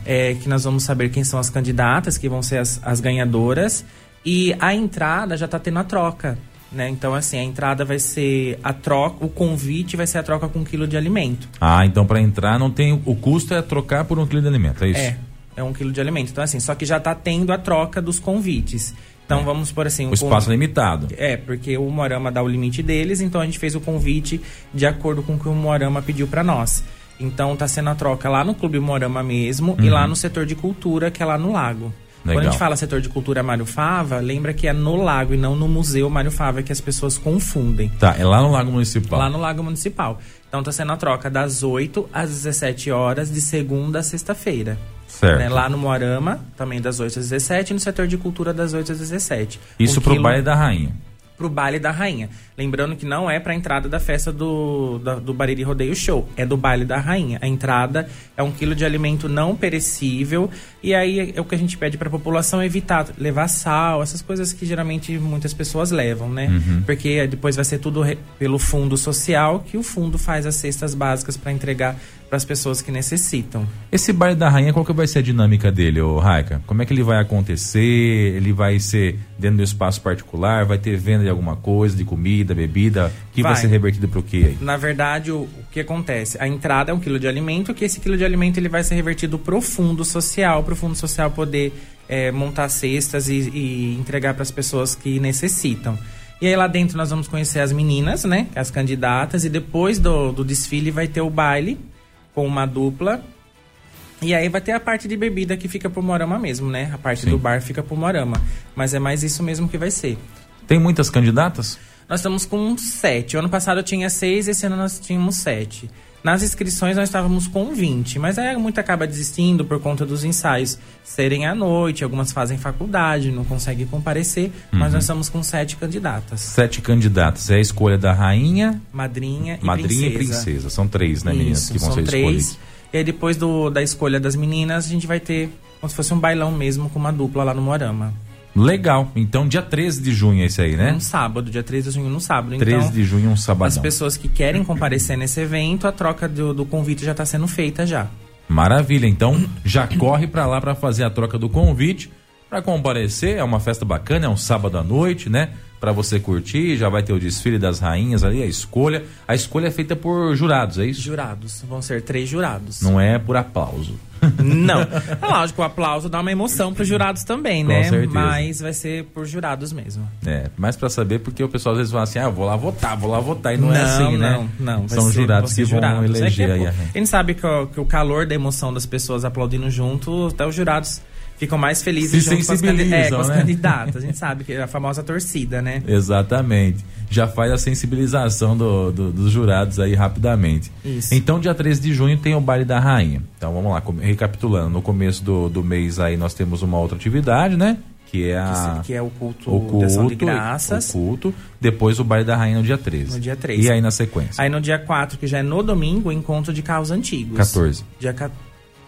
eh, que nós vamos saber quem são as candidatas, que vão ser as, as ganhadoras. E a entrada já tá tendo a troca. Né? Então, assim, a entrada vai ser a troca, o convite vai ser a troca com um quilo de alimento. Ah, então para entrar não tem. O custo é trocar por um quilo de alimento, é isso? É, é um quilo de alimento. Então, assim, só que já tá tendo a troca dos convites. Então, vamos por assim... O um espaço convi- limitado. É, porque o Morama dá o limite deles, então a gente fez o convite de acordo com o que o Morama pediu pra nós. Então tá sendo a troca lá no Clube Morama mesmo e lá no setor de cultura, que é lá no lago. Quando a Legal. gente fala setor de cultura Mário Fava, lembra que é no lago e não no Museu Mário Fava que as pessoas confundem. Tá, é lá no Lago Municipal. Lá no Lago Municipal. Então tá sendo a troca das 8 às 17 horas de segunda a sexta-feira. Certo. Né? Lá no Morama, também das 8 às 17 e no setor de cultura das 8 às 17. Isso Um pro quilo- baile da rainha. Pro baile da rainha. Lembrando que não é pra entrada da festa do, da- do Bariri Rodeio Show, é do baile da rainha. A entrada é um quilo de alimento não perecível e aí é o que a gente pede pra população evitar levar sal, essas coisas que geralmente muitas pessoas levam, né? Porque depois vai ser tudo re- pelo fundo social, que o fundo faz as cestas básicas pra entregar para as pessoas que necessitam. Esse baile da rainha, qual que vai ser a dinâmica dele, ô Raika? Como é que ele vai acontecer? Ele vai ser dentro do espaço particular? Vai ter venda de alguma coisa, de comida, bebida? Que vai, Vai. ser revertido pro quê aí? Na verdade, o, o que acontece? A entrada é um quilo de alimento, que esse quilo de alimento ele vai ser revertido pro fundo social, pro fundo social poder é, montar cestas e, e entregar para as pessoas que necessitam. E aí lá dentro nós vamos conhecer as meninas, né? As candidatas, e depois do, do desfile vai ter o baile com uma dupla. E aí vai ter a parte de bebida que fica pro Morama mesmo, né? A parte Sim. do bar fica pro Morama. Mas é mais isso mesmo que vai ser. Tem muitas candidatas? Nós estamos com sete. O ano passado eu tinha seis, esse ano nós tínhamos sete. Nas inscrições nós estávamos com 20, mas aí muito acaba desistindo por conta dos ensaios serem à noite, algumas fazem faculdade, não conseguem comparecer, mas nós estamos com sete candidatas. Sete candidatas. É a escolha da rainha, Madrinha e madrinha princesa. e princesa. São três, né, meninas, Isso, que vão são ser três. escolhidas. E aí depois do, da escolha das meninas, a gente vai ter como se fosse um bailão mesmo com uma dupla lá no Morama. Legal. Então, dia 13 de junho é esse aí, né? Um sábado, dia 13 de junho, no sábado. 13 então, de junho, um As sabadão. pessoas que querem comparecer nesse evento, a troca do, do convite já está sendo feita já. Maravilha. Então, já corre pra lá pra fazer a troca do convite, Pra comparecer. É uma festa bacana, é um sábado à noite, né? Pra você curtir, já vai ter o desfile das rainhas ali, a escolha. A escolha é feita por jurados, é isso? Jurados, vão ser três jurados. Não é por aplauso. Não. É lógico, o aplauso dá uma emoção pros jurados também, Com né? certeza. Mas vai ser por jurados mesmo. É, mais pra saber, porque o pessoal às vezes fala assim, ah, eu vou lá votar, vou lá votar, e não, é Não, assim, né? não, não. São ser- jurados que ser vão jurados. É que eleger é, aí a gente sabe que o, que o calor da emoção das pessoas aplaudindo junto, até os jurados ficam mais felizes Se junto com as, é, com né? candidatas. A gente sabe que é a famosa torcida, né? Exatamente. Já faz a sensibilização do- do- dos jurados aí rapidamente. Isso. Então, dia 13 de junho tem o baile da rainha. Então, vamos lá, recapitulando. No começo do, do mês aí nós temos uma outra atividade, né? Que é a... Que é o culto, o culto, de ação de graças. o culto, depois o baile da rainha no dia 13. No dia 13. E aí na sequência? Aí no dia 4, que já é no domingo, o encontro de carros antigos. 14. Dia,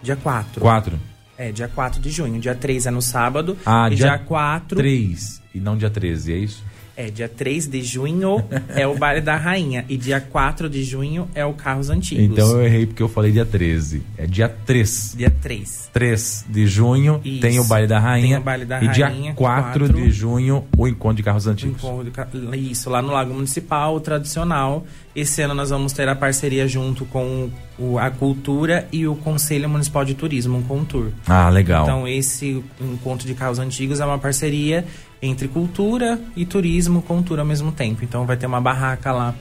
dia 4. 4. É, dia 4 de junho. Dia 3 é no sábado. Ah, e dia dia 4. 3 e não dia 13, é isso? É, dia 3 de junho é o baile da rainha. E dia 4 de junho é o Carros Antigos. Então eu errei porque eu falei dia 13. É dia 3. Dia 3. 3 de junho Isso. tem o baile da rainha. Tem o baile da e dia rainha, 4 quatro. de junho o encontro de carros antigos. Encontro Isso, lá no Lago Municipal, o tradicional. Esse ano nós vamos ter a parceria junto com o- a Cultura e o Conselho Municipal de Turismo, um Contour. Ah, legal. Então, esse encontro de carros antigos é uma parceria entre cultura e turismo, cultura ao mesmo tempo. Então, vai ter uma barraca lá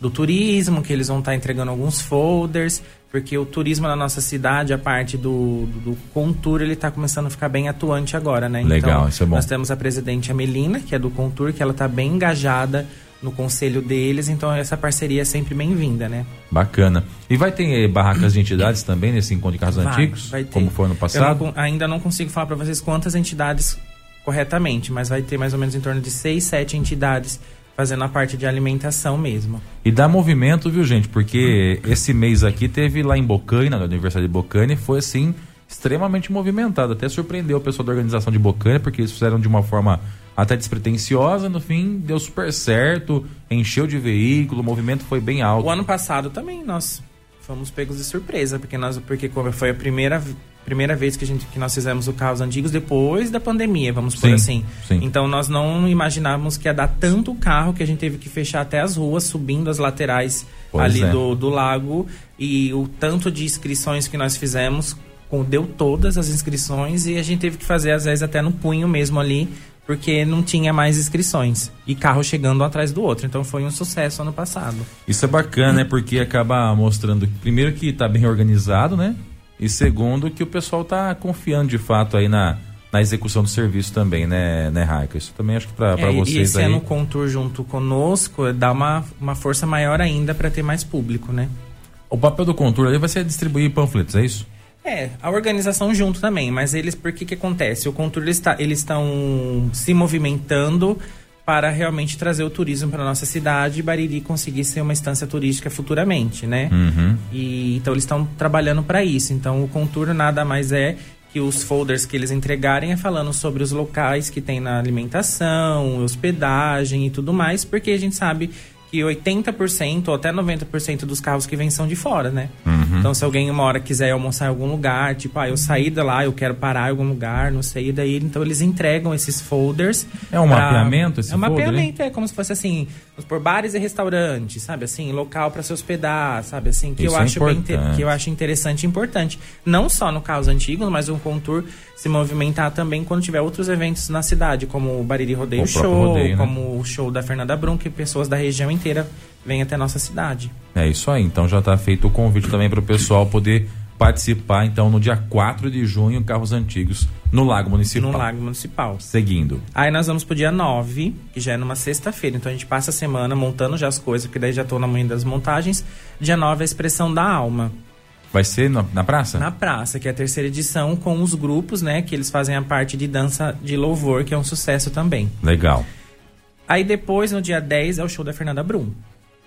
do turismo, que eles vão estar entregando alguns folders, porque o turismo na nossa cidade, a parte do, do, do Contour, ele está começando a ficar bem atuante agora, né? Legal, então, isso é bom. Nós temos a presidente Amelina, que é do Contour, que ela está bem engajada no conselho deles, então essa parceria é sempre bem-vinda, né? Bacana. E vai ter eh, barracas de entidades também nesse encontro de carros Vai, antigos? vai ter. Como foi no passado? não ainda não consigo falar para vocês quantas entidades corretamente, mas vai ter mais ou menos em torno de seis, sete entidades fazendo a parte de alimentação mesmo. E dá movimento, viu, gente? Porque esse mês aqui teve lá em Bocaina, no aniversário de Bocaina, e foi assim extremamente movimentado. Até surpreendeu o pessoal da organização de Bocaina, porque eles fizeram de uma forma até despretensiosa. No fim, deu super certo, encheu de veículo, o movimento foi bem alto. O ano passado também nós fomos pegos de surpresa, porque nós porque foi a primeira primeira vez que a gente que nós fizemos o Carros Antigos depois da pandemia, vamos por Sim, assim. sim. Então nós não imaginávamos que ia dar tanto carro que a gente teve que fechar até as ruas, subindo as laterais Pois ali é. do, do lago e o tanto de inscrições que nós fizemos deu todas as inscrições e a gente teve que fazer às vezes até no punho mesmo ali porque não tinha mais inscrições e carro chegando um atrás do outro. Então foi um sucesso ano passado. Isso é bacana, né? Porque acaba mostrando, primeiro, que tá bem organizado, né? E segundo, que o pessoal tá confiando de fato aí na, na execução do serviço também, né, né, Raika? Isso também acho que pra É, e- vocês e esse aí. ano com o Tour junto conosco dá uma, uma força maior ainda para ter mais público, né? O papel do Contour ali vai ser distribuir panfletos, é isso? É, a organização junto também, mas eles, por que que acontece? O Contour, eles tá- eles estão se movimentando para realmente trazer o turismo para nossa cidade e Bariri conseguir ser uma instância turística futuramente, né? Uhum. E então eles estão trabalhando para isso. Então o Contour nada mais é que os folders que eles entregarem é falando sobre os locais que tem na alimentação, hospedagem e tudo mais, porque a gente sabe que 80% ou até 90% dos carros que vêm são de fora, né? Então se alguém uma hora quiser almoçar em algum lugar, tipo, ah, eu saí de lá, eu quero parar em algum lugar, não sei, daí então eles entregam esses folders. É um pra- mapeamento esse É um folder, hein? mapeamento, é como se fosse assim, por bares e restaurantes, sabe assim, local para se hospedar, sabe assim, que Isso eu é acho bem que eu acho interessante e importante. Não só no carros antigos, mas o Contour se movimentar também quando tiver outros eventos na cidade, como o Bariri Rodeio O Show, rodeio, né? como o show da Fernanda Brum, que pessoas da região inteira vêm até nossa cidade. É isso aí. Então já tá feito o convite também para o pessoal poder participar, então, no dia 4 de junho, Carros Antigos, no Lago Municipal. No Lago Municipal. Seguindo. Aí nós vamos pro dia 9, que já é numa sexta-feira. Então a gente passa a semana montando já as coisas, porque daí já tô na manhã das montagens. Dia 9 é a expressão da alma. Vai ser na, na praça? Na praça, que é a terceira edição, com os grupos, né? Que eles fazem a parte de dança de louvor, que é um sucesso também. Legal. Aí depois, no dia 10, é o show da Fernanda Brum.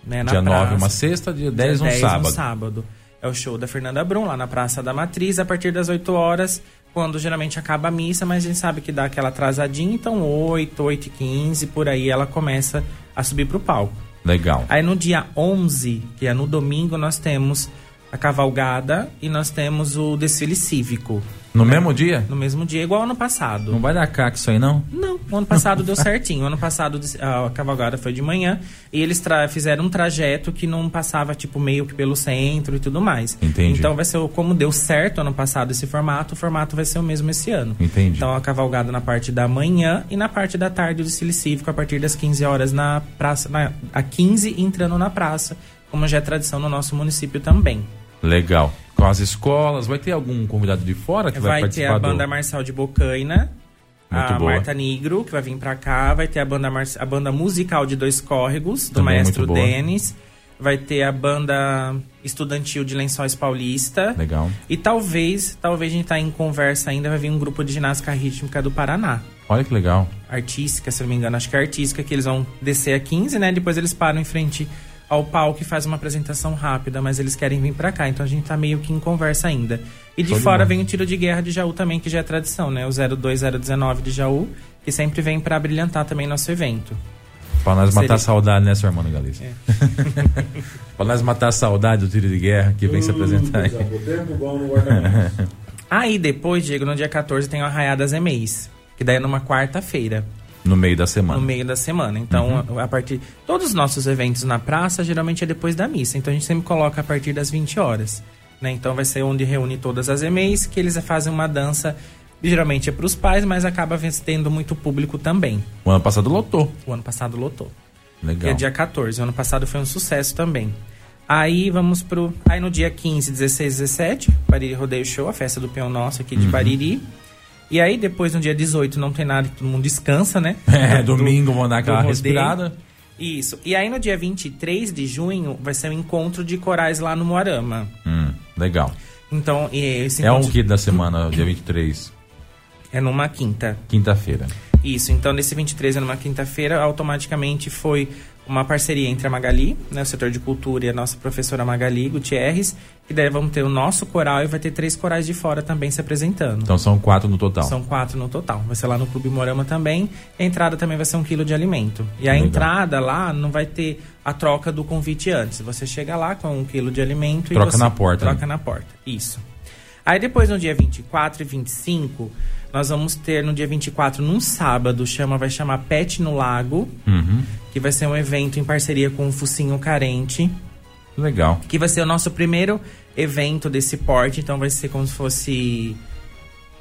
Né, na dia 9 praça. uma sexta, dia 10 um Dia sábado. sábado. É o show da Fernanda Brum, lá na Praça da Matriz, a partir das 8 horas, quando geralmente acaba a missa, mas a gente sabe que dá aquela atrasadinha, então 8, 8 e 15, por aí ela começa a subir pro palco. Legal. Aí no dia 11, que é no domingo, nós temos a cavalgada e nós temos o desfile cívico. No mesmo dia? No mesmo dia, igual ano passado. Não vai dar caca isso aí, não? Não, o ano passado deu certinho. O ano passado a cavalgada foi de manhã e eles fizeram um trajeto que não passava, tipo, meio que pelo centro e tudo mais. Entendi. Então vai ser, como deu certo ano passado esse formato, o formato vai ser o mesmo esse ano. Entendi. Então a cavalgada na parte da manhã e na parte da tarde o desfile cívico a partir das 15 horas na praça, na, a 15 entrando na praça, como já é tradição no nosso município também. Legal. Com as escolas, vai ter algum convidado de fora que vai, vai ter participar a banda do... Marcial de Bocaina, Muito a boa. Marta Negro, que vai vir pra cá, vai ter a banda, mar- a banda musical de Dois Córregos, do Também maestro muito boa. Denis, vai ter a banda estudantil de Lençóis Paulista, Legal. e talvez, talvez a gente tá em conversa ainda, vai vir um grupo de ginástica rítmica do Paraná. Olha que legal. Artística, se não me engano, acho que é artística, que eles vão descer a 15, né? Depois eles param em frente ao palco e faz uma apresentação rápida, mas eles querem vir pra cá, então a gente tá meio que em conversa ainda. E de fora vem o tiro de guerra de Jaú também, que já é tradição, né? O 02019 de Jaú, que sempre vem pra brilhantar também nosso evento. Pra nós matar Seria- a saudade, né, seu irmão Galícia? pra nós matar a saudade do tiro de guerra que vem se apresentar aí. Aí depois, Diego, no dia 14 tem o Arraiá das EMEIs, que daí é numa quarta-feira. No meio da semana. no meio da semana. Então, a, a partir. Todos os nossos eventos na praça geralmente é depois da missa. Então a gente sempre coloca a partir das 20 horas. Né? Então vai ser onde reúne todas as EMEIs, que eles fazem uma dança. Geralmente é para os pais, mas acaba tendo muito público também. O ano passado lotou. O ano passado lotou. Legal. que é dia 14. O ano passado foi um sucesso também. Aí vamos pro. Aí no dia 15, 16, 17, Bariri Rodeio Show, a festa do peão nosso aqui Uhum. de Bariri. E aí depois no dia 18 não tem nada, todo mundo descansa, né? É, Do- domingo vão dar aquela respirada. Isso. E aí no dia 23 de junho vai ser um encontro de corais lá no Moarama. Hum, legal. Então, e esse É um encontro que da semana, dia 23, é numa quinta. quinta-feira. Isso, então nesse 23 é numa quinta-feira, automaticamente foi uma parceria entre a Magali, né, o setor de cultura e a nossa professora Magali Gutierrez, que daí vamos ter o nosso coral e vai ter três corais de fora também se apresentando. Então são quatro no total. São quatro no total. Vai ser lá no Clube Morama também. A entrada também vai ser um quilo de alimento. E a Legal. entrada lá não vai ter a troca do convite antes. Você chega lá com um quilo de alimento Troca e você na porta, Troca né? na porta. Isso. Aí depois no dia 24 e 25, nós vamos ter no dia 24, num sábado, chama, vai chamar Pet no Lago, Uhum. que vai ser um evento em parceria com o Focinho Carente Legal. que vai ser o nosso primeiro evento desse porte, então vai ser como se fosse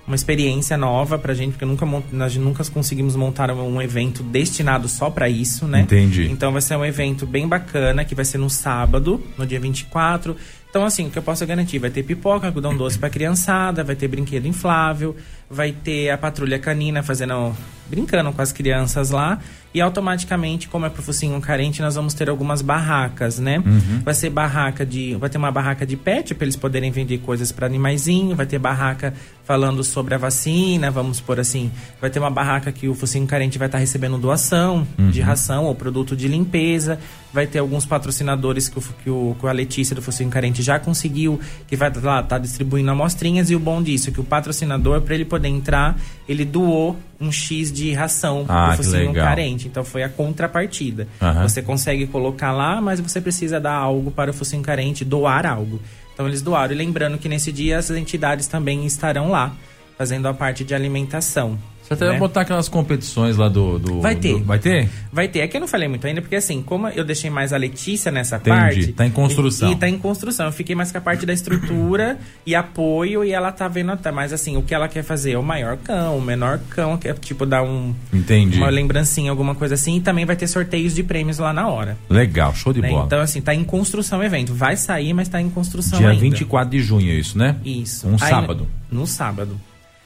uma experiência nova pra gente, porque nunca nós nunca conseguimos montar um evento destinado só pra isso, né? Entendi. Então vai ser um evento bem bacana, que vai ser no sábado, no dia 24. Então assim, o que eu posso garantir, vai ter pipoca, algodão doce pra criançada, vai ter brinquedo inflável, vai ter a patrulha canina fazendo brincando com as crianças lá e automaticamente, como é pro focinho carente, nós vamos ter algumas barracas, né? Vai ser barraca de, vai ter uma barraca de pet para eles poderem vender coisas para animaizinho, vai ter barraca falando sobre a vacina, vamos por assim, vai ter uma barraca que o focinho carente vai estar recebendo doação de ração ou produto de limpeza, vai ter alguns patrocinadores que, o, que, o, que a Letícia do focinho carente já conseguiu, que vai lá tá distribuindo amostrinhas e o bom disso é que o patrocinador para ele poder entrar, ele doou um X de ração Ah, pro focinho carente. Então foi a contrapartida. Aham. Você consegue colocar lá, mas você precisa dar algo para o focinho carente, doar algo. Então eles doaram. E lembrando que nesse dia as entidades também estarão lá, fazendo a parte de alimentação. Você até né? vai botar aquelas competições lá do. do- Vai ter. do- vai ter? Vai ter. É que eu não falei muito ainda, porque assim, como eu deixei mais a Letícia nessa Entendi. parte. Tá em construção. E, e tá em construção. Eu fiquei mais com a parte da estrutura e apoio, e ela tá vendo até. Mas assim, o que ela quer fazer é o maior cão, o menor cão, que é tipo dar um. Entendi. Uma lembrancinha, alguma coisa assim. E também vai ter sorteios de prêmios lá na hora. Legal, show de né? bola. Então, assim, tá em construção o evento. Vai sair, mas tá em construção Dia ainda. 24 de junho, é isso, né? Isso. Um Aí, sábado. No sábado.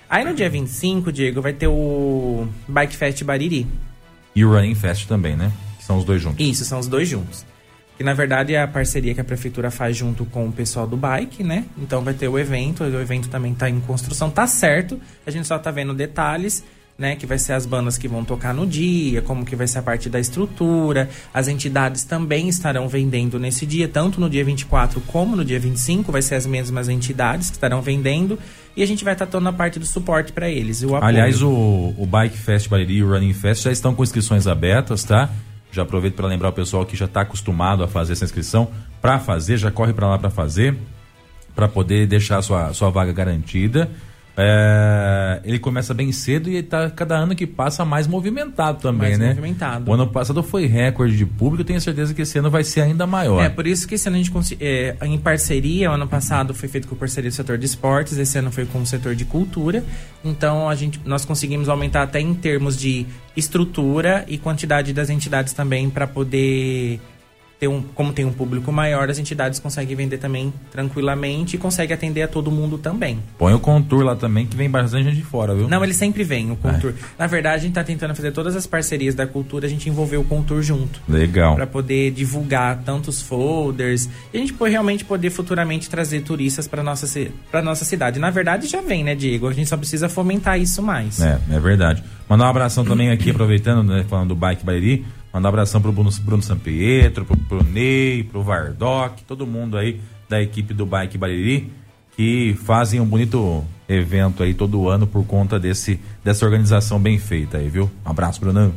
Aí no dia 25, Diego, vai ter o Bike Fest Bariri. E o Running Fest também, né? Que são os dois juntos. Isso, são os dois juntos. Que na verdade é a parceria que a prefeitura faz junto com o pessoal do bike, né? Então vai ter o evento, o evento também tá em construção, tá certo. A gente só tá vendo detalhes, né? Que vai ser as bandas que vão tocar no dia, como que vai ser a parte da estrutura. As entidades também estarão vendendo nesse dia, tanto no dia 24 como no dia 25, vai ser as mesmas entidades que estarão vendendo. E a gente vai estar toda a parte do suporte para eles. O. Aliás, o, o Bike Fest Bariri e o Running Fest já estão com inscrições abertas, tá? Já aproveito para lembrar o pessoal que já está acostumado a fazer essa inscrição. Para fazer, já corre para lá para fazer, para poder deixar a sua, sua vaga garantida. É, ele começa bem cedo e tá cada ano que passa mais movimentado também, Mais né? movimentado. O ano passado foi recorde de público, eu tenho certeza que esse ano vai ser ainda maior. É, por isso que esse ano a gente, é, em parceria, o ano passado foi feito com parceria do setor de esportes, esse ano foi com o setor de cultura. Então a gente, nós conseguimos aumentar até em termos de estrutura e quantidade das entidades também para poder ter um, como tem um público maior, as entidades conseguem vender também tranquilamente e conseguem atender a todo mundo também. Põe o Contour lá também, que vem bastante gente de fora, viu? Não, ele sempre vem, o Contour. Na verdade, a gente tá tentando fazer todas as parcerias da cultura, a gente envolveu o Contour junto. Legal. Para poder divulgar tantos folders e a gente pode realmente poder futuramente trazer turistas para nossa para nossa cidade. Na verdade já vem, né, Diego? A gente só precisa fomentar isso mais. É, é verdade. Mandar um abração também aqui, aproveitando, né, falando do Bike Bariri. Mandar um abração pro Bruno, Bruno Sampietro, pro, pro Ney, pro Vardoc, todo mundo aí da equipe do Bike Bariri, que fazem um bonito evento aí todo ano por conta desse, dessa organização bem feita aí, viu? Um abraço, Brunão.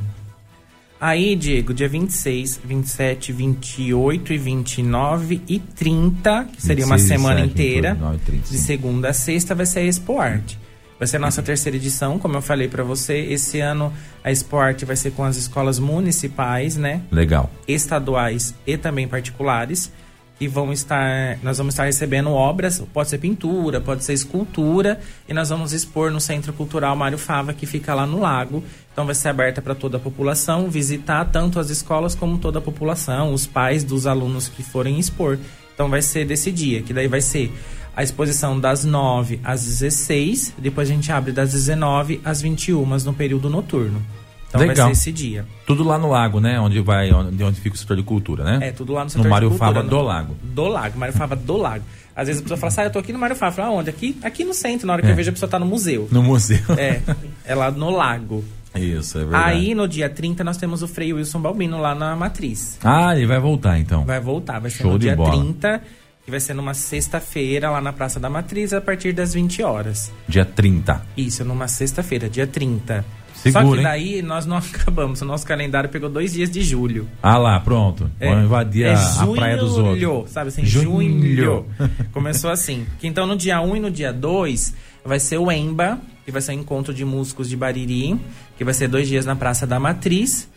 Aí, Diego, dia 26, 27, 28 e 29 e 30, que seria uma 26, semana 27, inteira, 29 e 30, de segunda a sexta, vai ser a Expo Art. Vai ser a nossa terceira edição, como eu falei para você. Esse ano a Expo Art vai ser com as escolas municipais, né? Legal. estaduais e também particulares, que vão estar, nós vamos estar recebendo obras, pode ser pintura, pode ser escultura, e nós vamos expor no Centro Cultural Mário Fava, que fica lá no lago. Então vai ser aberta para toda a população visitar tanto as escolas como toda a população, os pais dos alunos que forem expor. Então vai ser desse dia, que daí vai ser a exposição das 9 às 16, depois a gente abre das 19 às 21 no período noturno. Então Legal. vai ser esse dia. Tudo lá no lago, né? Onde vai, onde, onde fica o setor de cultura, né? É, tudo lá no setor No de Mário cultura, Fava no- do Lago. Do Lago, Mário Fava do Lago. Às vezes a pessoa fala assim, ah, eu tô aqui no Mário Fava. Eu falo, aonde? Aqui, aqui no centro, na hora que É. eu vejo a pessoa tá no museu. No museu. É, é lá no Lago. Isso, é verdade. Aí, no dia 30, nós temos o Frei Wilson Balbino lá na Matriz. Ah, ele vai voltar então. Vai voltar, vai ser Show no de dia bola. 30, que vai ser numa sexta-feira lá na Praça da Matriz, a partir das 20 horas. Dia 30. Isso, numa sexta-feira, dia 30. Só Segura, que hein? daí nós não acabamos. O nosso calendário pegou dois dias de julho. Ah lá, pronto. Vamos invadir é a, a praia dos julho, outros. Sabe assim, Junho. junho. Começou assim. Que então no dia 1 e no dia 2 vai ser o EMBA, que vai ser o encontro de músicos de Bariri, que vai ser dois dias na Praça da Matriz.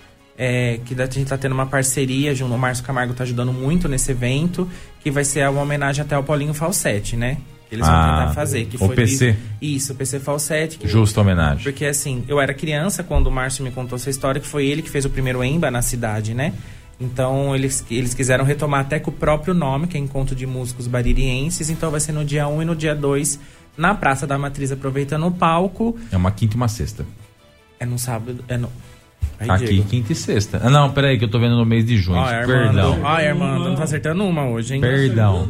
É, que a gente tá tendo uma parceria, junto, o Márcio Camargo tá ajudando muito nesse evento, que vai ser uma homenagem até ao Paulinho Falsetti, né? Que eles vão Ah, tentar fazer. Que o PC. Isso, o PC Falsetti. Que Justa homenagem. porque assim, eu era criança quando o Márcio me contou essa história, que foi ele que fez o primeiro EMBA na cidade, né? Então eles, eles quiseram retomar até com o próprio nome, que é Encontro de Músicos Baririenses. Então vai ser no dia 1 e no dia 2, na Praça da Matriz, aproveitando o palco. É uma quinta e uma sexta. É no sábado. É no. Aí, Aqui, Diego. quinta e sexta. Ah, não, peraí, que eu tô vendo no mês de junho. Armando. Perdão. Ai, Armando, não tá acertando uma hoje, hein? Perdão.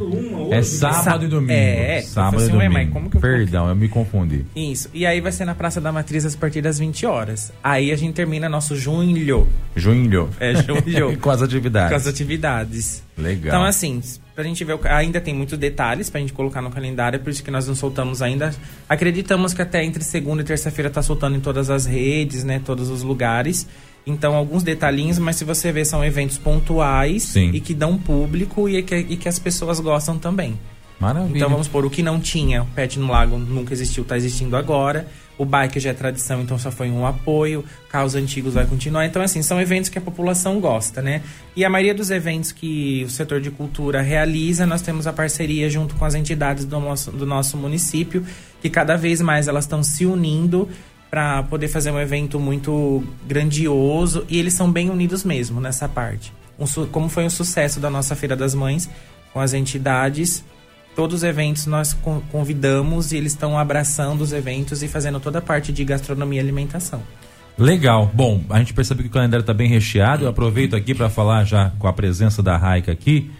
É sábado Sá- e domingo. é, é. sábado e ué, domingo. como que eu- Perdão, eu me confundi. Isso. E aí vai ser na Praça da Matriz a partir das 20 horas. Aí a gente termina nosso junho. Junho. É junho. Com as atividades. com as atividades. Legal. Então, assim, pra gente ver, ainda tem muitos detalhes pra gente colocar no calendário, por isso que nós não soltamos ainda. Acreditamos que até entre segunda e terça-feira tá soltando em todas as redes, né, todos os lugares. Então, alguns detalhinhos, mas se você ver, são eventos pontuais Sim. e que dão público e que, e que as pessoas gostam também. Maravilha. Então vamos por o que não tinha, o Pet no Lago nunca existiu, tá existindo agora. O bike já é tradição, então só foi um apoio. Carros antigos vai continuar. Então, assim, são eventos que a população gosta, né? E a maioria dos eventos que o setor de cultura realiza, nós temos a parceria junto com as entidades do nosso, do nosso município, que cada vez mais elas estão se unindo para poder fazer um evento muito grandioso. E eles são bem unidos mesmo nessa parte. Um como foi um sucesso da nossa Feira das Mães com as entidades todos os eventos nós con- convidamos e eles estão abraçando os eventos e fazendo toda a parte de gastronomia e alimentação. Legal. Bom, a gente percebe que o calendário está bem recheado. Eu aproveito aqui para falar já com a presença da Raika aqui.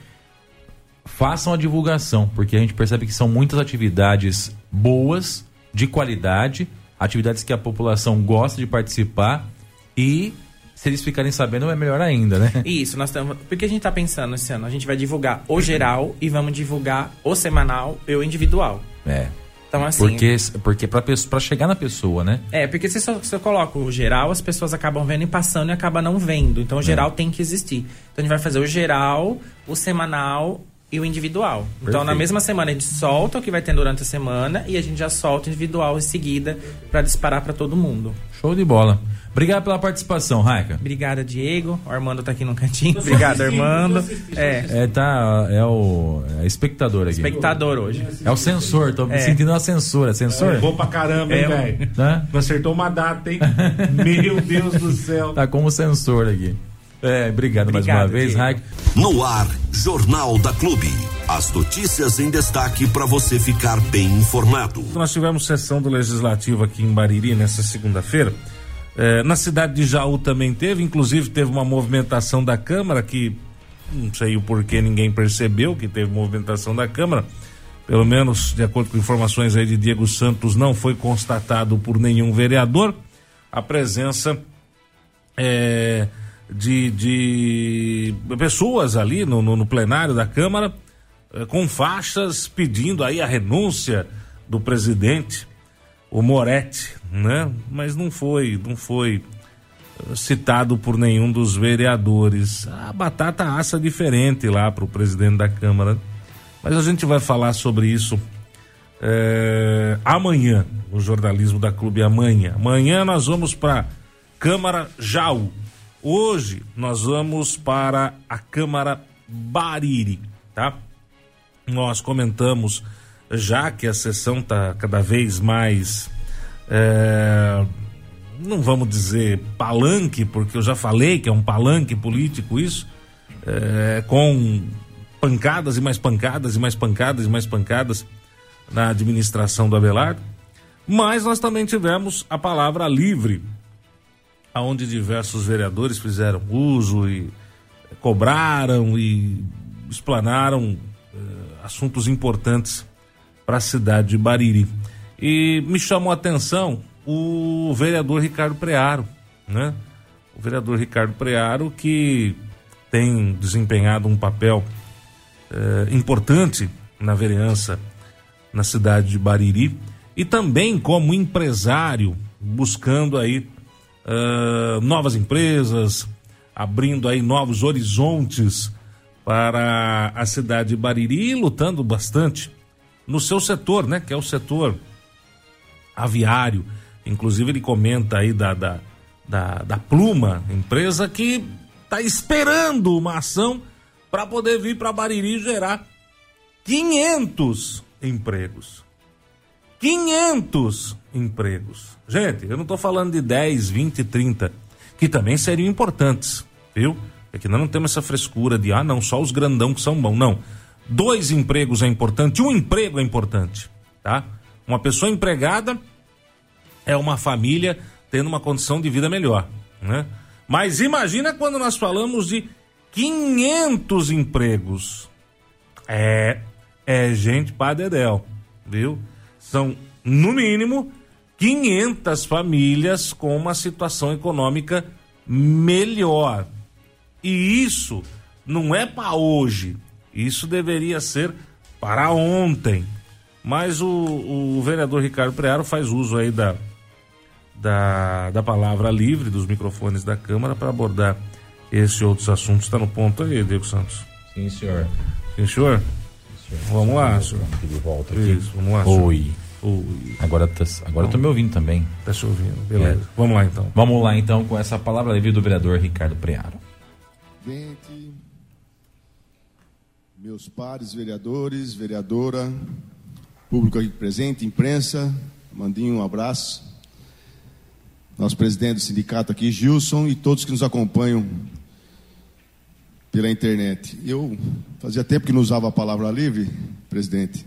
Façam a divulgação, porque a gente percebe que são muitas atividades boas, de qualidade, atividades que a população gosta de participar e se eles ficarem sabendo é melhor ainda, né? Isso, nós estamos. Porque a gente está pensando esse ano? A gente vai divulgar o geral e vamos divulgar o semanal e o individual. É. Então, assim. Porque, porque para chegar na pessoa, né? É, porque se eu coloco o geral, as pessoas acabam vendo e passando e acabam não vendo. Então o geral tem que existir. Então a gente vai fazer o geral, o semanal e o individual. Então na Perfeito. mesma semana a gente solta o que vai ter durante a semana e a gente já solta o individual em seguida para disparar para todo mundo. Show de bola. Obrigado pela participação, Raika. Obrigada, Diego. O Armando tá aqui no cantinho. Obrigado, Armando. É, É, tá, é o é espectador aqui. espectador hoje. É o sensor, tô me É. sentindo uma censura. Sensor? Bom pra caramba, hein, É, velho? Né? Não acertou uma data, hein? Meu Deus do céu. Tá como sensor aqui. É, obrigado, mais uma Obrigado, vez, Diego. Raik. No ar, Jornal da Clube. As notícias em destaque para você ficar bem informado. Nós tivemos sessão do Legislativo aqui em Bariri nessa segunda-feira. É, na cidade de Jaú também teve, inclusive teve uma movimentação da Câmara que não sei o porquê ninguém percebeu que teve movimentação da Câmara. Pelo menos, de acordo com informações aí de Diego Santos, não foi constatado por nenhum vereador a presença é, de, de pessoas ali no, no- no plenário da Câmara eh, com faixas pedindo aí a renúncia do presidente, o Moretti, né? Mas não foi, não foi eh, citado por nenhum dos vereadores. A batata assa diferente lá para o presidente da Câmara. Mas a gente vai falar sobre isso eh, amanhã, o jornalismo da Clube amanhã. Amanhã nós vamos para Câmara Jaú. Hoje nós vamos para a Câmara Bariri. tá? Nós comentamos já que a sessão está cada vez mais. É, não vamos dizer palanque, porque eu já falei que é um palanque político isso, é, com pancadas e mais pancadas e mais pancadas e mais pancadas na administração do Abelardo. Mas nós também tivemos a palavra livre, aonde diversos vereadores fizeram uso e cobraram e explanaram eh, assuntos importantes para a cidade de Bariri. E me chamou a atenção o vereador Ricardo Prearo, né? O vereador Ricardo Prearo que tem desempenhado um papel eh, importante na vereança na cidade de Bariri e também como empresário buscando aí uh, novas empresas, abrindo aí novos horizontes para a cidade de Bariri e lutando bastante no seu setor, né? Que é o setor aviário. Inclusive ele comenta aí da, da, da, da Pluma, empresa que está esperando uma ação para poder vir para Bariri gerar 500 empregos. 500 empregos. Gente, eu não estou falando de 10, 20, 30, que também seriam importantes, viu? É que nós não temos essa frescura de, ah, não, só os grandão que são bons. Não. Dois empregos é importante, um emprego é importante, tá? Uma pessoa empregada é uma família tendo uma condição de vida melhor, né? Mas imagina quando nós falamos de 500 empregos. É, é gente para dedéu, viu? São, no mínimo, 500 famílias com uma situação econômica melhor. E isso não é para hoje, isso deveria ser para ontem. Mas o, o vereador Ricardo Prearo faz uso aí da, da, da palavra livre, dos microfones da Câmara, para abordar esse outros assuntos. Está no ponto aí, Diego Santos. Sim, senhor. Sim, senhor? Sim, senhor. Vamos lá, senhor. De volta aqui. Isso, vamos lá, senhor. Oi. Oi. Agora, tá, agora tô me ouvindo também. Tá te ouvindo, beleza. É. Vamos lá então. Vamos lá então com essa palavra livre do vereador Ricardo Prearo. Presidente, meus pares vereadores, vereadora, público aqui presente, imprensa, Mandinho, um abraço. Nosso presidente do sindicato aqui, Gilson, e todos que nos acompanham pela internet. Eu fazia tempo que não usava a palavra livre, presidente,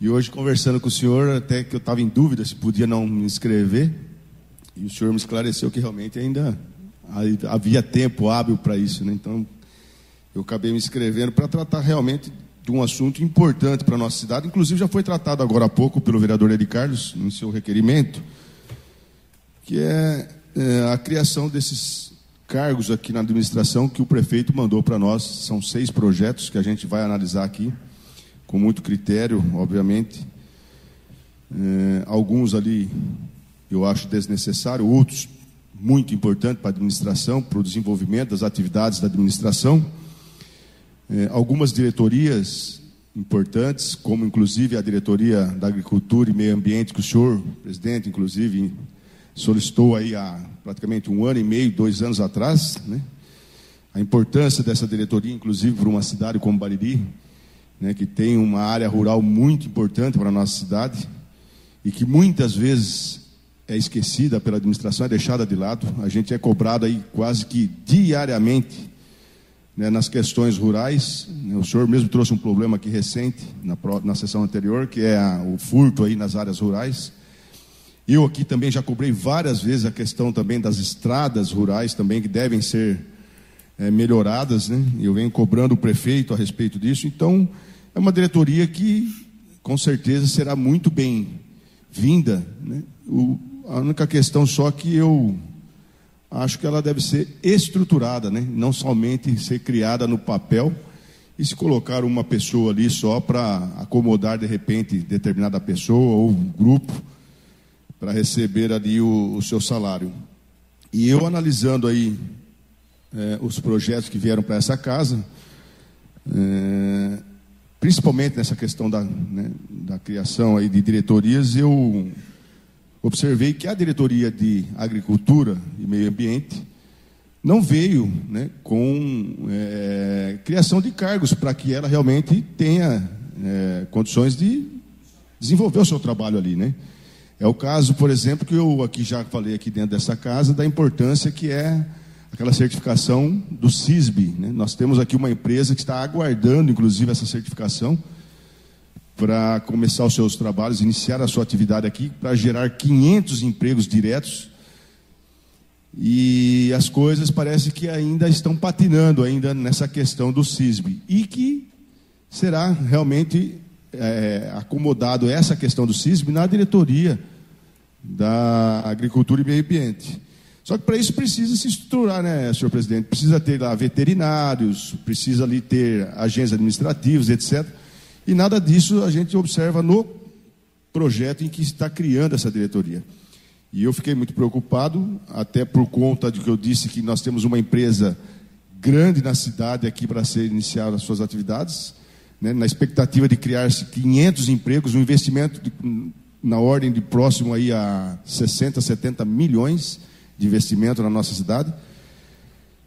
e hoje conversando com o senhor, até que eu estava em dúvida se podia não me inscrever, e o senhor me esclareceu que realmente ainda havia tempo hábil para isso, né? Então, eu acabei me inscrevendo para tratar realmente de um assunto importante para a nossa cidade. Inclusive, já foi tratado agora há pouco pelo vereador Edi Carlos, no seu requerimento, que é, é a criação desses cargos aqui na administração que o prefeito mandou para nós. São seis projetos que a gente vai analisar aqui, com muito critério, obviamente. É, alguns ali eu acho desnecessário, outros muito importante para a administração, para o desenvolvimento das atividades da administração. É, algumas diretorias importantes, como inclusive a diretoria da Agricultura e Meio Ambiente, que o senhor, presidente, inclusive, solicitou aí há praticamente um ano e meio, dois anos atrás, né? A importância dessa diretoria, inclusive, para uma cidade como Bariri, né, que tem uma área rural muito importante para a nossa cidade e que muitas vezes é esquecida pela administração, é deixada de lado. A gente é cobrado aí quase que diariamente né, nas questões rurais. O senhor mesmo trouxe um problema aqui recente, na, na sessão anterior, que é a, o furto aí nas áreas rurais. Eu aqui também já cobrei várias vezes a questão também das estradas rurais também, que devem ser é, melhoradas. Né? Eu venho cobrando o prefeito a respeito disso. Então, é uma diretoria que, com certeza, será muito bem-vinda. Né? O, a única questão só que eu acho que ela deve ser estruturada, né? não somente ser criada no papel e se colocar uma pessoa ali só para acomodar de repente determinada pessoa ou um grupo para receber ali o, o, seu salário. E eu analisando aí é, os projetos que vieram para essa casa, é, principalmente nessa questão da, né, da criação aí de diretorias, eu observei que a diretoria de Agricultura e Meio Ambiente não veio né, com é, criação de cargos para que ela realmente tenha é, condições de desenvolver o seu trabalho ali, né? É o caso, por exemplo, que eu aqui já falei aqui dentro dessa casa da importância que é aquela certificação do CISB. Né? Nós temos aqui uma empresa que está aguardando, inclusive, essa certificação para começar os seus trabalhos, iniciar a sua atividade aqui, para gerar 500 empregos diretos e as coisas parece que ainda estão patinando ainda nessa questão do CISB. E que será realmente é, acomodado essa questão do CISB na diretoria da Agricultura e Meio Ambiente. Só que para isso precisa se estruturar, né, senhor presidente? Precisa ter lá veterinários, precisa ali ter agentes administrativos, etc. E nada disso a gente observa no projeto em que está criando essa diretoria. E eu fiquei muito preocupado, até por conta de que eu disse que nós temos uma empresa grande na cidade aqui para ser iniciada as suas atividades, né, na expectativa de criar-se 500 empregos, um investimento de, na ordem de próximo aí a 60, 70 milhões de investimento na nossa cidade,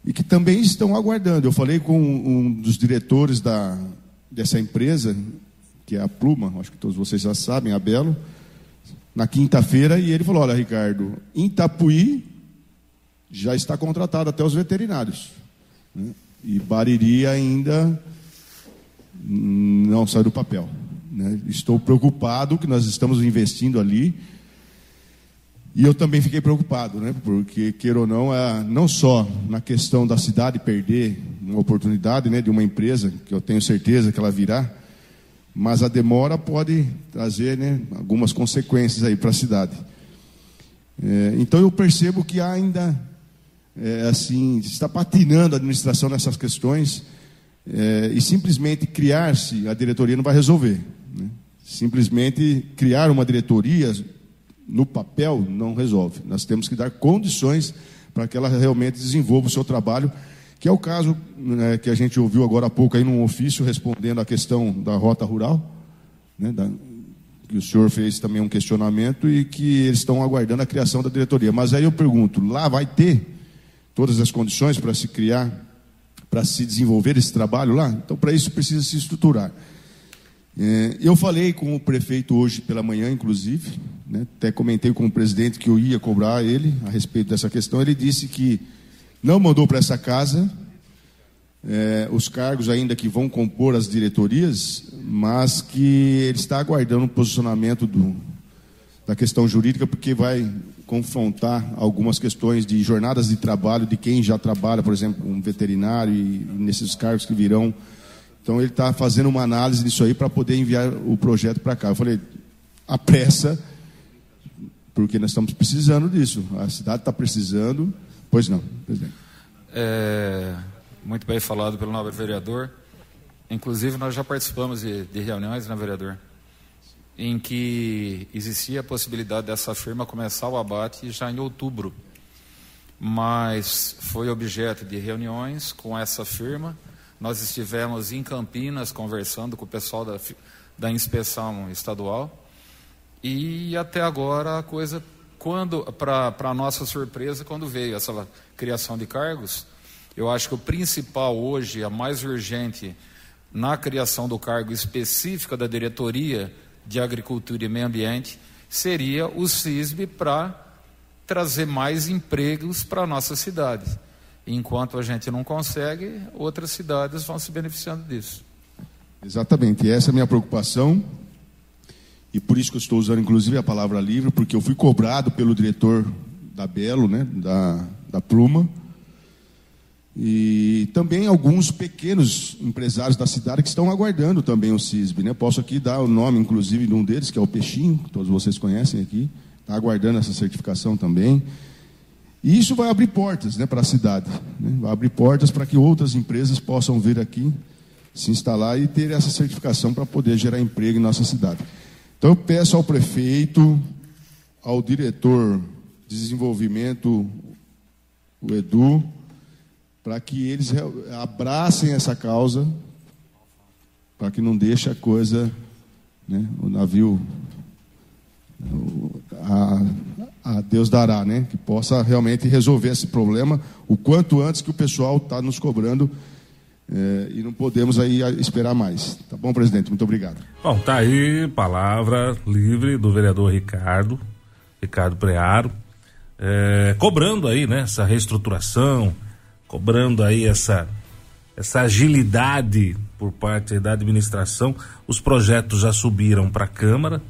e que também estão aguardando. Eu falei com um dos diretores da, dessa empresa, que é a Pluma, acho que todos vocês já sabem, a Belo, na quinta-feira e ele falou: Olha, Ricardo, em Itapuí já está contratado até os veterinários. Né? E Bariri ainda não sai do papel. Né? Estou preocupado que nós estamos investindo ali. E eu também fiquei preocupado, né? porque, queira ou não, é, não só na questão da cidade perder uma oportunidade né, de uma empresa, que eu tenho certeza que ela virá, mas a demora pode trazer né, algumas consequências aí para a cidade. É, então eu percebo que ainda é, assim está patinando a administração nessas questões é, e simplesmente criar-se a diretoria não vai resolver. Né? Simplesmente criar uma diretoria no papel não resolve. Nós temos que dar condições para que ela realmente desenvolva o seu trabalho que é o caso né, que a gente ouviu agora há pouco aí num ofício respondendo à questão da rota rural, né, da, que o senhor fez também um questionamento e que eles estão aguardando a criação da diretoria. Mas aí eu pergunto, lá vai ter todas as condições para se criar, para se desenvolver esse trabalho lá? Então, para isso precisa se estruturar. É, eu falei com o prefeito hoje pela manhã, inclusive, né, até comentei com o presidente que eu ia cobrar ele a respeito dessa questão. Ele disse que não mandou para essa casa é, os cargos ainda que vão compor as diretorias, mas que ele está aguardando o posicionamento do, da questão jurídica, porque vai confrontar algumas questões de jornadas de trabalho de quem já trabalha, por exemplo, um veterinário e, e nesses cargos que virão. Então ele está fazendo uma análise disso aí para poder enviar o projeto para cá. Eu falei, a pressa, porque nós estamos precisando disso. A cidade está precisando Pois não, presidente. É, muito bem falado pelo nobre vereador. Inclusive, nós já participamos de, de reuniões, né, vereador? Em que existia a possibilidade dessa firma começar o abate já em outubro. Mas foi objeto de reuniões com essa firma. Nós estivemos em Campinas conversando com o pessoal da, da inspeção estadual. E até agora a coisa quando, para nossa surpresa, quando veio essa criação de cargos, eu acho que o principal hoje, a mais urgente na criação do cargo específico da diretoria de Agricultura e Meio Ambiente, seria o CISB para trazer mais empregos para a nossa cidade. Enquanto a gente não consegue, outras cidades vão se beneficiando disso. Exatamente, essa é a minha preocupação. E por isso que eu estou usando, inclusive, a palavra livre, porque eu fui cobrado pelo diretor da Belo, né, da, da Pluma, e também alguns pequenos empresários da cidade que estão aguardando também o CISB. Né? Posso aqui dar o nome, inclusive, de um deles, que é o Peixinho, todos vocês conhecem aqui, está aguardando essa certificação também. E isso vai abrir portas né, para a cidade, né? vai abrir portas para que outras empresas possam vir aqui se instalar e ter essa certificação para poder gerar emprego em nossa cidade. Então eu peço ao prefeito, ao diretor de desenvolvimento, o Edu, para que eles abracem essa causa, para que não deixe a coisa, né, o navio, a, a Deus dará, né? Que possa realmente resolver esse problema o quanto antes que o pessoal está nos cobrando é, e não podemos aí esperar mais. Tá bom, presidente? Muito obrigado. Bom, tá aí palavra livre do vereador Ricardo, Ricardo Prearo, é, cobrando aí, né, essa reestruturação, cobrando aí essa essa agilidade por parte da administração. Os projetos já subiram para a Câmara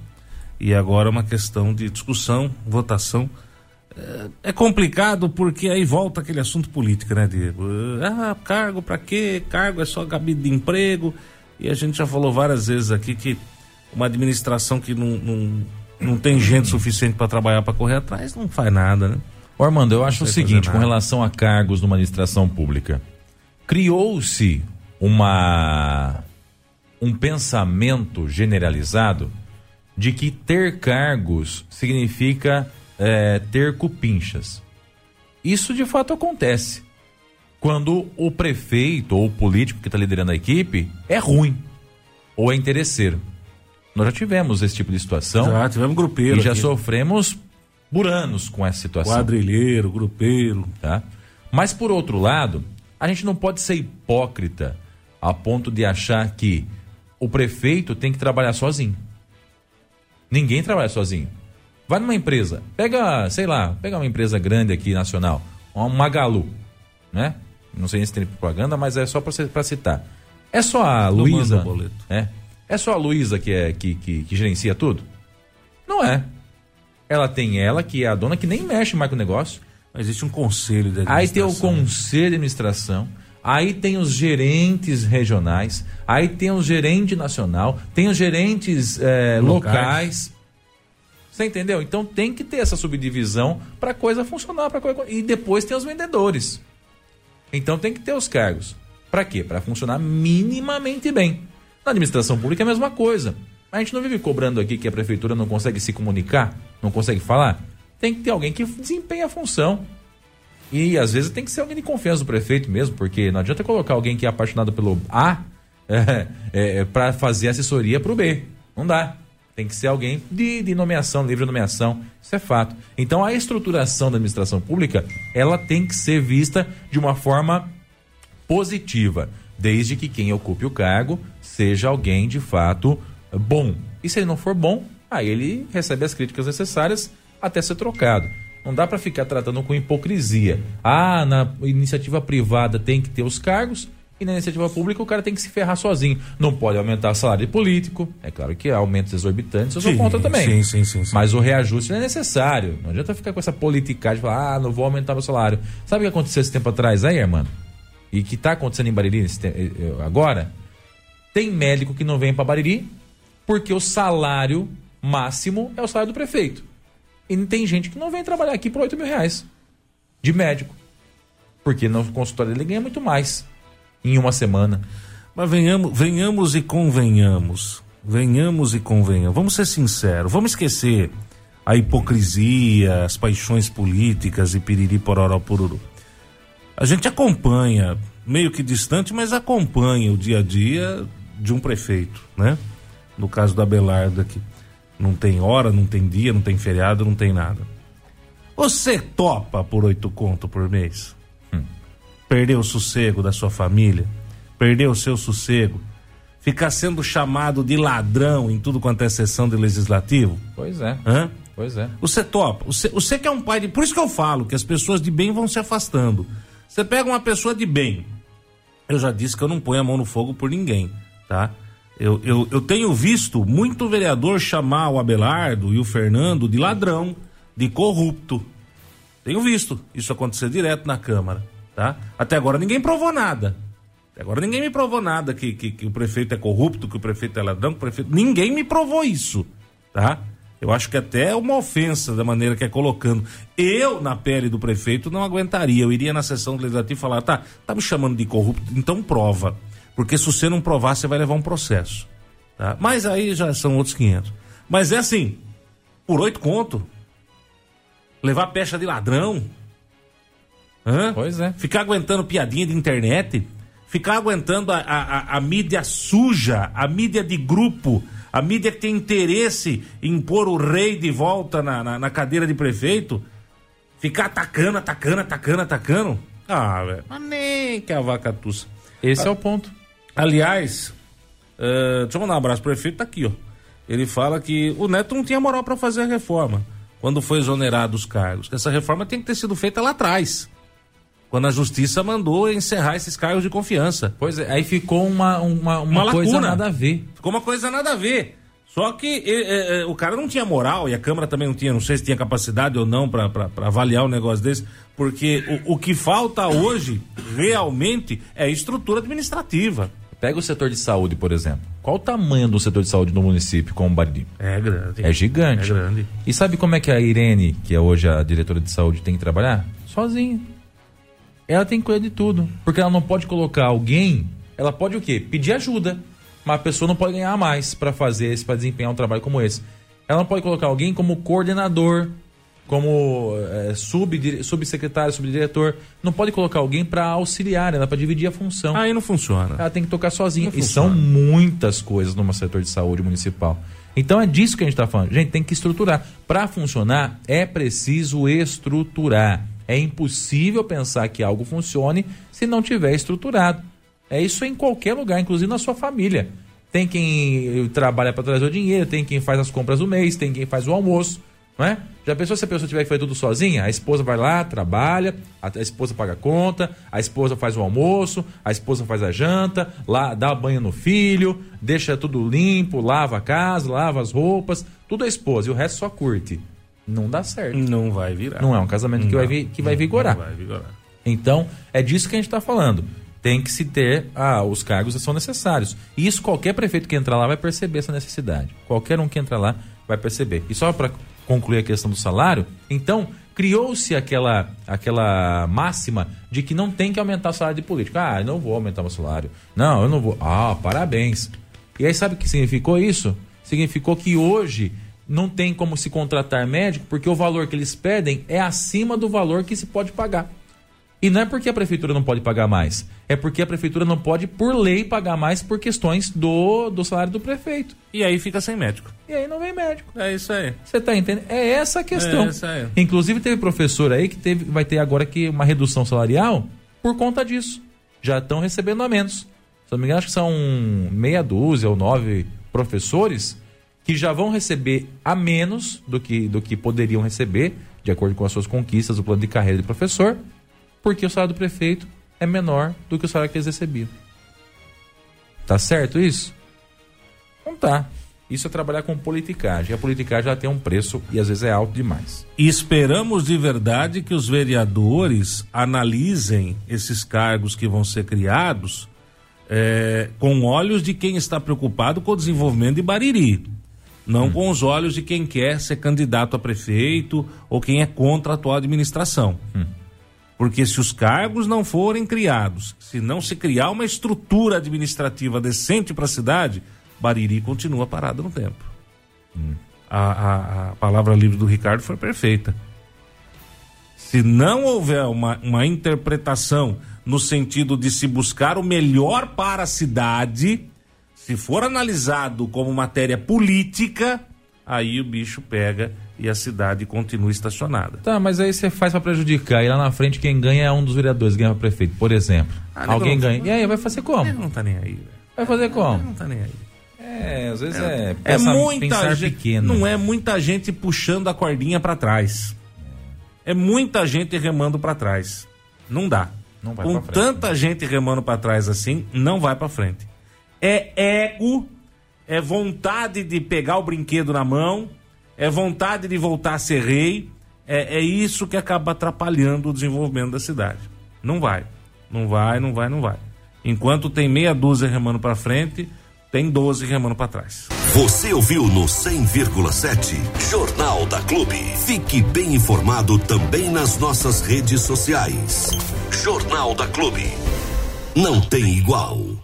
e agora é uma questão de discussão, votação. É, é complicado porque aí volta aquele assunto político, né, Diego? Ah, cargo para quê? Cargo é só gabinete de emprego. E a gente já falou várias vezes aqui que uma administração que não, não, não tem gente suficiente para trabalhar para correr atrás não faz nada, né? Ô Armando, eu acho o seguinte, com relação a cargos numa administração pública criou-se uma um pensamento generalizado de que ter cargos significa é, ter cupinchas. Isso de fato acontece quando o prefeito ou o político que está liderando a equipe é ruim ou é interesseiro. Nós já tivemos esse tipo de situação. Já tivemos grupeiro. E já aqui. sofremos por anos com essa situação. Quadrilheiro, grupeiro. Tá? Mas por outro lado, a gente não pode ser hipócrita a ponto de achar que o prefeito tem que trabalhar sozinho. Ninguém trabalha sozinho. Vai numa empresa, pega, sei lá, pega uma empresa grande aqui nacional, uma Magalu, né? Não sei se tem propaganda, mas é só para citar. É só a Luísa, é? É só a Luísa que é que, que, que gerencia tudo? Não é. Ela tem ela que é a dona que nem mexe mais com o negócio. Existe um conselho de Aí tem o conselho de administração, aí tem os gerentes regionais, aí tem o gerente nacional, tem os gerentes é, locais. locais. Você entendeu? Então tem que ter essa subdivisão para coisa funcionar, para coisa... e depois tem os vendedores. Então tem que ter os cargos. Para quê? Para funcionar minimamente bem. Na administração pública é a mesma coisa. A gente não vive cobrando aqui que a prefeitura não consegue se comunicar, não consegue falar tem que ter alguém que desempenhe a função. E às vezes tem que ser alguém de confiança do prefeito mesmo, porque não adianta colocar alguém que é apaixonado pelo A é, é, para fazer assessoria para o B. Não dá. Tem que ser alguém de, de nomeação, livre nomeação. Isso é fato. Então a estruturação da administração pública ela tem que ser vista de uma forma positiva, desde que quem ocupe o cargo seja alguém de fato bom. E se ele não for bom, aí ele recebe as críticas necessárias até ser trocado. Não dá para ficar tratando com hipocrisia. Ah, na iniciativa privada tem que ter os cargos e na iniciativa pública o cara tem que se ferrar sozinho. Não pode aumentar o salário de político. É claro que há aumentos exorbitantes, eu sou sim, contra também. Sim, sim, sim, sim, Mas o reajuste não é necessário. Não adianta ficar com essa politicagem de falar, ah, não vou aumentar meu salário. Sabe o que aconteceu esse tempo atrás aí, irmão? E que está acontecendo em Bariri eh, eh, agora? Tem médico que não vem para Bariri porque o salário máximo é o salário do prefeito. E tem gente que não vem trabalhar aqui por 8 mil reais de médico. Porque no consultório ele ganha muito mais em uma semana. Mas venhamos, venhamos e convenhamos. Venhamos e convenhamos. Vamos ser sinceros. Vamos esquecer a hipocrisia, as paixões políticas e piriri pororó pururu. A gente acompanha, meio que distante, mas acompanha o dia a dia de um prefeito, né? No caso da Belardo aqui. Não tem hora, não tem dia, não tem feriado, não tem nada. Você topa por oito conto por mês? Hum. Perder o sossego da sua família? Perder o seu sossego? Ficar sendo chamado de ladrão em tudo quanto é sessão de legislativo? Pois é. Hã? Pois é. Você topa. Você, você que é um pai de. Por isso que eu falo que as pessoas de bem vão se afastando. Você pega uma pessoa de bem. Eu já disse que eu não ponho a mão no fogo por ninguém, tá? Eu, eu, eu tenho visto muito vereador chamar o Abelardo e o Fernando de ladrão, de corrupto. Tenho visto isso acontecer direto na Câmara, tá? Até agora ninguém provou nada. Até agora ninguém me provou nada que, que, que o prefeito é corrupto, que o prefeito é ladrão, que o prefeito... Ninguém me provou isso, tá? Eu acho que até é uma ofensa da maneira que é colocando. Eu, na pele do prefeito, não aguentaria. Eu iria na sessão legislativa e falar, tá, tá me chamando de corrupto, então prova. Porque se você não provar, você vai levar um processo. Tá? Mas aí já são outros 500. Mas é assim, por oito conto, levar pecha de ladrão, Hã? Pois é. Ficar aguentando piadinha de internet, ficar aguentando a, a, a mídia suja, a mídia de grupo, a mídia que tem interesse em pôr o rei de volta na, na, na cadeira de prefeito, ficar atacando, atacando, atacando, atacando. Ah, velho, mas nem que a vaca tussa. Esse é o ponto. Aliás, eh, deixa eu mandar um abraço pro prefeito, tá aqui, ó. Ele fala que o Neto não tinha moral para fazer a reforma quando foi exonerado os cargos. Que essa reforma tem que ter sido feita lá atrás. Quando a justiça mandou encerrar esses cargos de confiança. Pois é, aí ficou uma, uma, uma, Uma coisa nada a ver. Ficou uma coisa nada a ver. Só que eh, eh, eh, o cara não tinha moral e a Câmara também não tinha, não sei se tinha capacidade ou não para avaliar um negócio desse, porque o, o que falta hoje realmente é estrutura administrativa. Pega o setor de saúde, por exemplo. Qual o tamanho do setor de saúde no município com o Bariri? É grande. É gigante. É grande. E sabe como é que a Irene, que é hoje a diretora de saúde, tem que trabalhar? Sozinha. Ela tem que cuidar de tudo. Porque ela não pode colocar alguém. Ela pode o quê? Pedir ajuda. Mas a pessoa não pode ganhar mais para fazer esse, para desempenhar um trabalho como esse. Ela não pode colocar alguém como coordenador, como é, subsecretário, subdiretor. Não pode colocar alguém para auxiliar, ela para dividir a função. Aí não funciona. Ela tem que tocar sozinha. Não E são funciona. muitas coisas no setor de saúde municipal. Então é disso que a gente está falando. Gente, tem que estruturar. Para funcionar, é preciso estruturar. É impossível pensar que algo funcione se não tiver estruturado. É isso em qualquer lugar, inclusive na sua família. Tem quem trabalha para trazer o dinheiro, tem quem faz as compras do mês, tem quem faz o almoço. Não é? Já pensou se a pessoa tiver que fazer tudo sozinha? A esposa vai lá, trabalha, a, a esposa paga a conta, a esposa faz o almoço, a esposa faz a janta, lá dá banho no filho, deixa tudo limpo, lava a casa, lava as roupas, tudo a esposa e o resto só curte. Não dá certo. Não vai virar. Não é um casamento que vai, vi- que vai vigorar. Não vai vigorar. Então, é disso que a gente está falando. Tem que se ter. Ah, os cargos são necessários. E isso qualquer prefeito que entrar lá vai perceber essa necessidade. Qualquer um que entrar lá vai perceber. E só para concluir a questão do salário, então criou-se aquela, aquela máxima de que não tem que aumentar o salário de político. Ah, eu não vou aumentar meu salário. Não, eu não vou. Ah, parabéns. E aí sabe o que significou isso? Significou que hoje não tem como se contratar médico porque o valor que eles pedem é acima do valor que se pode pagar. E não é porque a prefeitura não pode pagar mais, é porque a prefeitura não pode, por lei, pagar mais por questões do, do salário do prefeito. E aí fica sem médico. E aí não vem médico. É isso aí. Você tá entendendo? É essa a questão. É essa aí. Inclusive teve professor aí que teve, vai ter agora que uma redução salarial por conta disso. Já estão recebendo a menos. Se não me engano, acho que são meia dúzia ou nove professores que já vão receber a menos do que, do que poderiam receber, de acordo com as suas conquistas do plano de carreira de professor, porque o salário do prefeito é menor do que o salário que eles recebiam. Tá certo isso? Não tá. Isso é trabalhar com politicagem. E a politicagem ela tem um preço e às vezes é alto demais. Esperamos de verdade que os vereadores analisem esses cargos que vão ser criados eh, com olhos de quem está preocupado com o desenvolvimento de Bariri. Não com os olhos de quem quer ser candidato a prefeito ou quem é contra a atual administração. Porque se os cargos não forem criados, se não se criar uma estrutura administrativa decente para a cidade, Bariri continua parado no tempo. A, a- a palavra livre do Ricardo foi perfeita. Se não houver uma, uma interpretação no sentido de se buscar o melhor para a cidade, se for analisado como matéria política, aí o bicho pega e a cidade continua estacionada. Tá, mas aí você faz pra prejudicar. E lá na frente quem ganha é um dos vereadores, ganha pra prefeito, por exemplo. Ah, Alguém não- ganha. E aí, vai fazer como? Ele não tá nem aí. Vai fazer Ele como? não tá nem aí. É, às vezes é, É pensar- muita gente, pequeno. não é muita gente puxando a cordinha pra trás. É muita gente remando pra trás. Não dá. Não vai Com frente, tanta gente remando pra trás assim, não vai pra frente. É ego, é vontade de pegar o brinquedo na mão, é vontade de voltar a ser rei. É, é isso que acaba atrapalhando o desenvolvimento da cidade. Não vai. Não vai, não vai, não vai. Enquanto tem meia dúzia remando pra frente, tem 12 remando pra trás. Você ouviu no 100,7 Jornal da Clube. Fique bem informado também nas nossas redes sociais. Jornal da Clube. Não tem igual.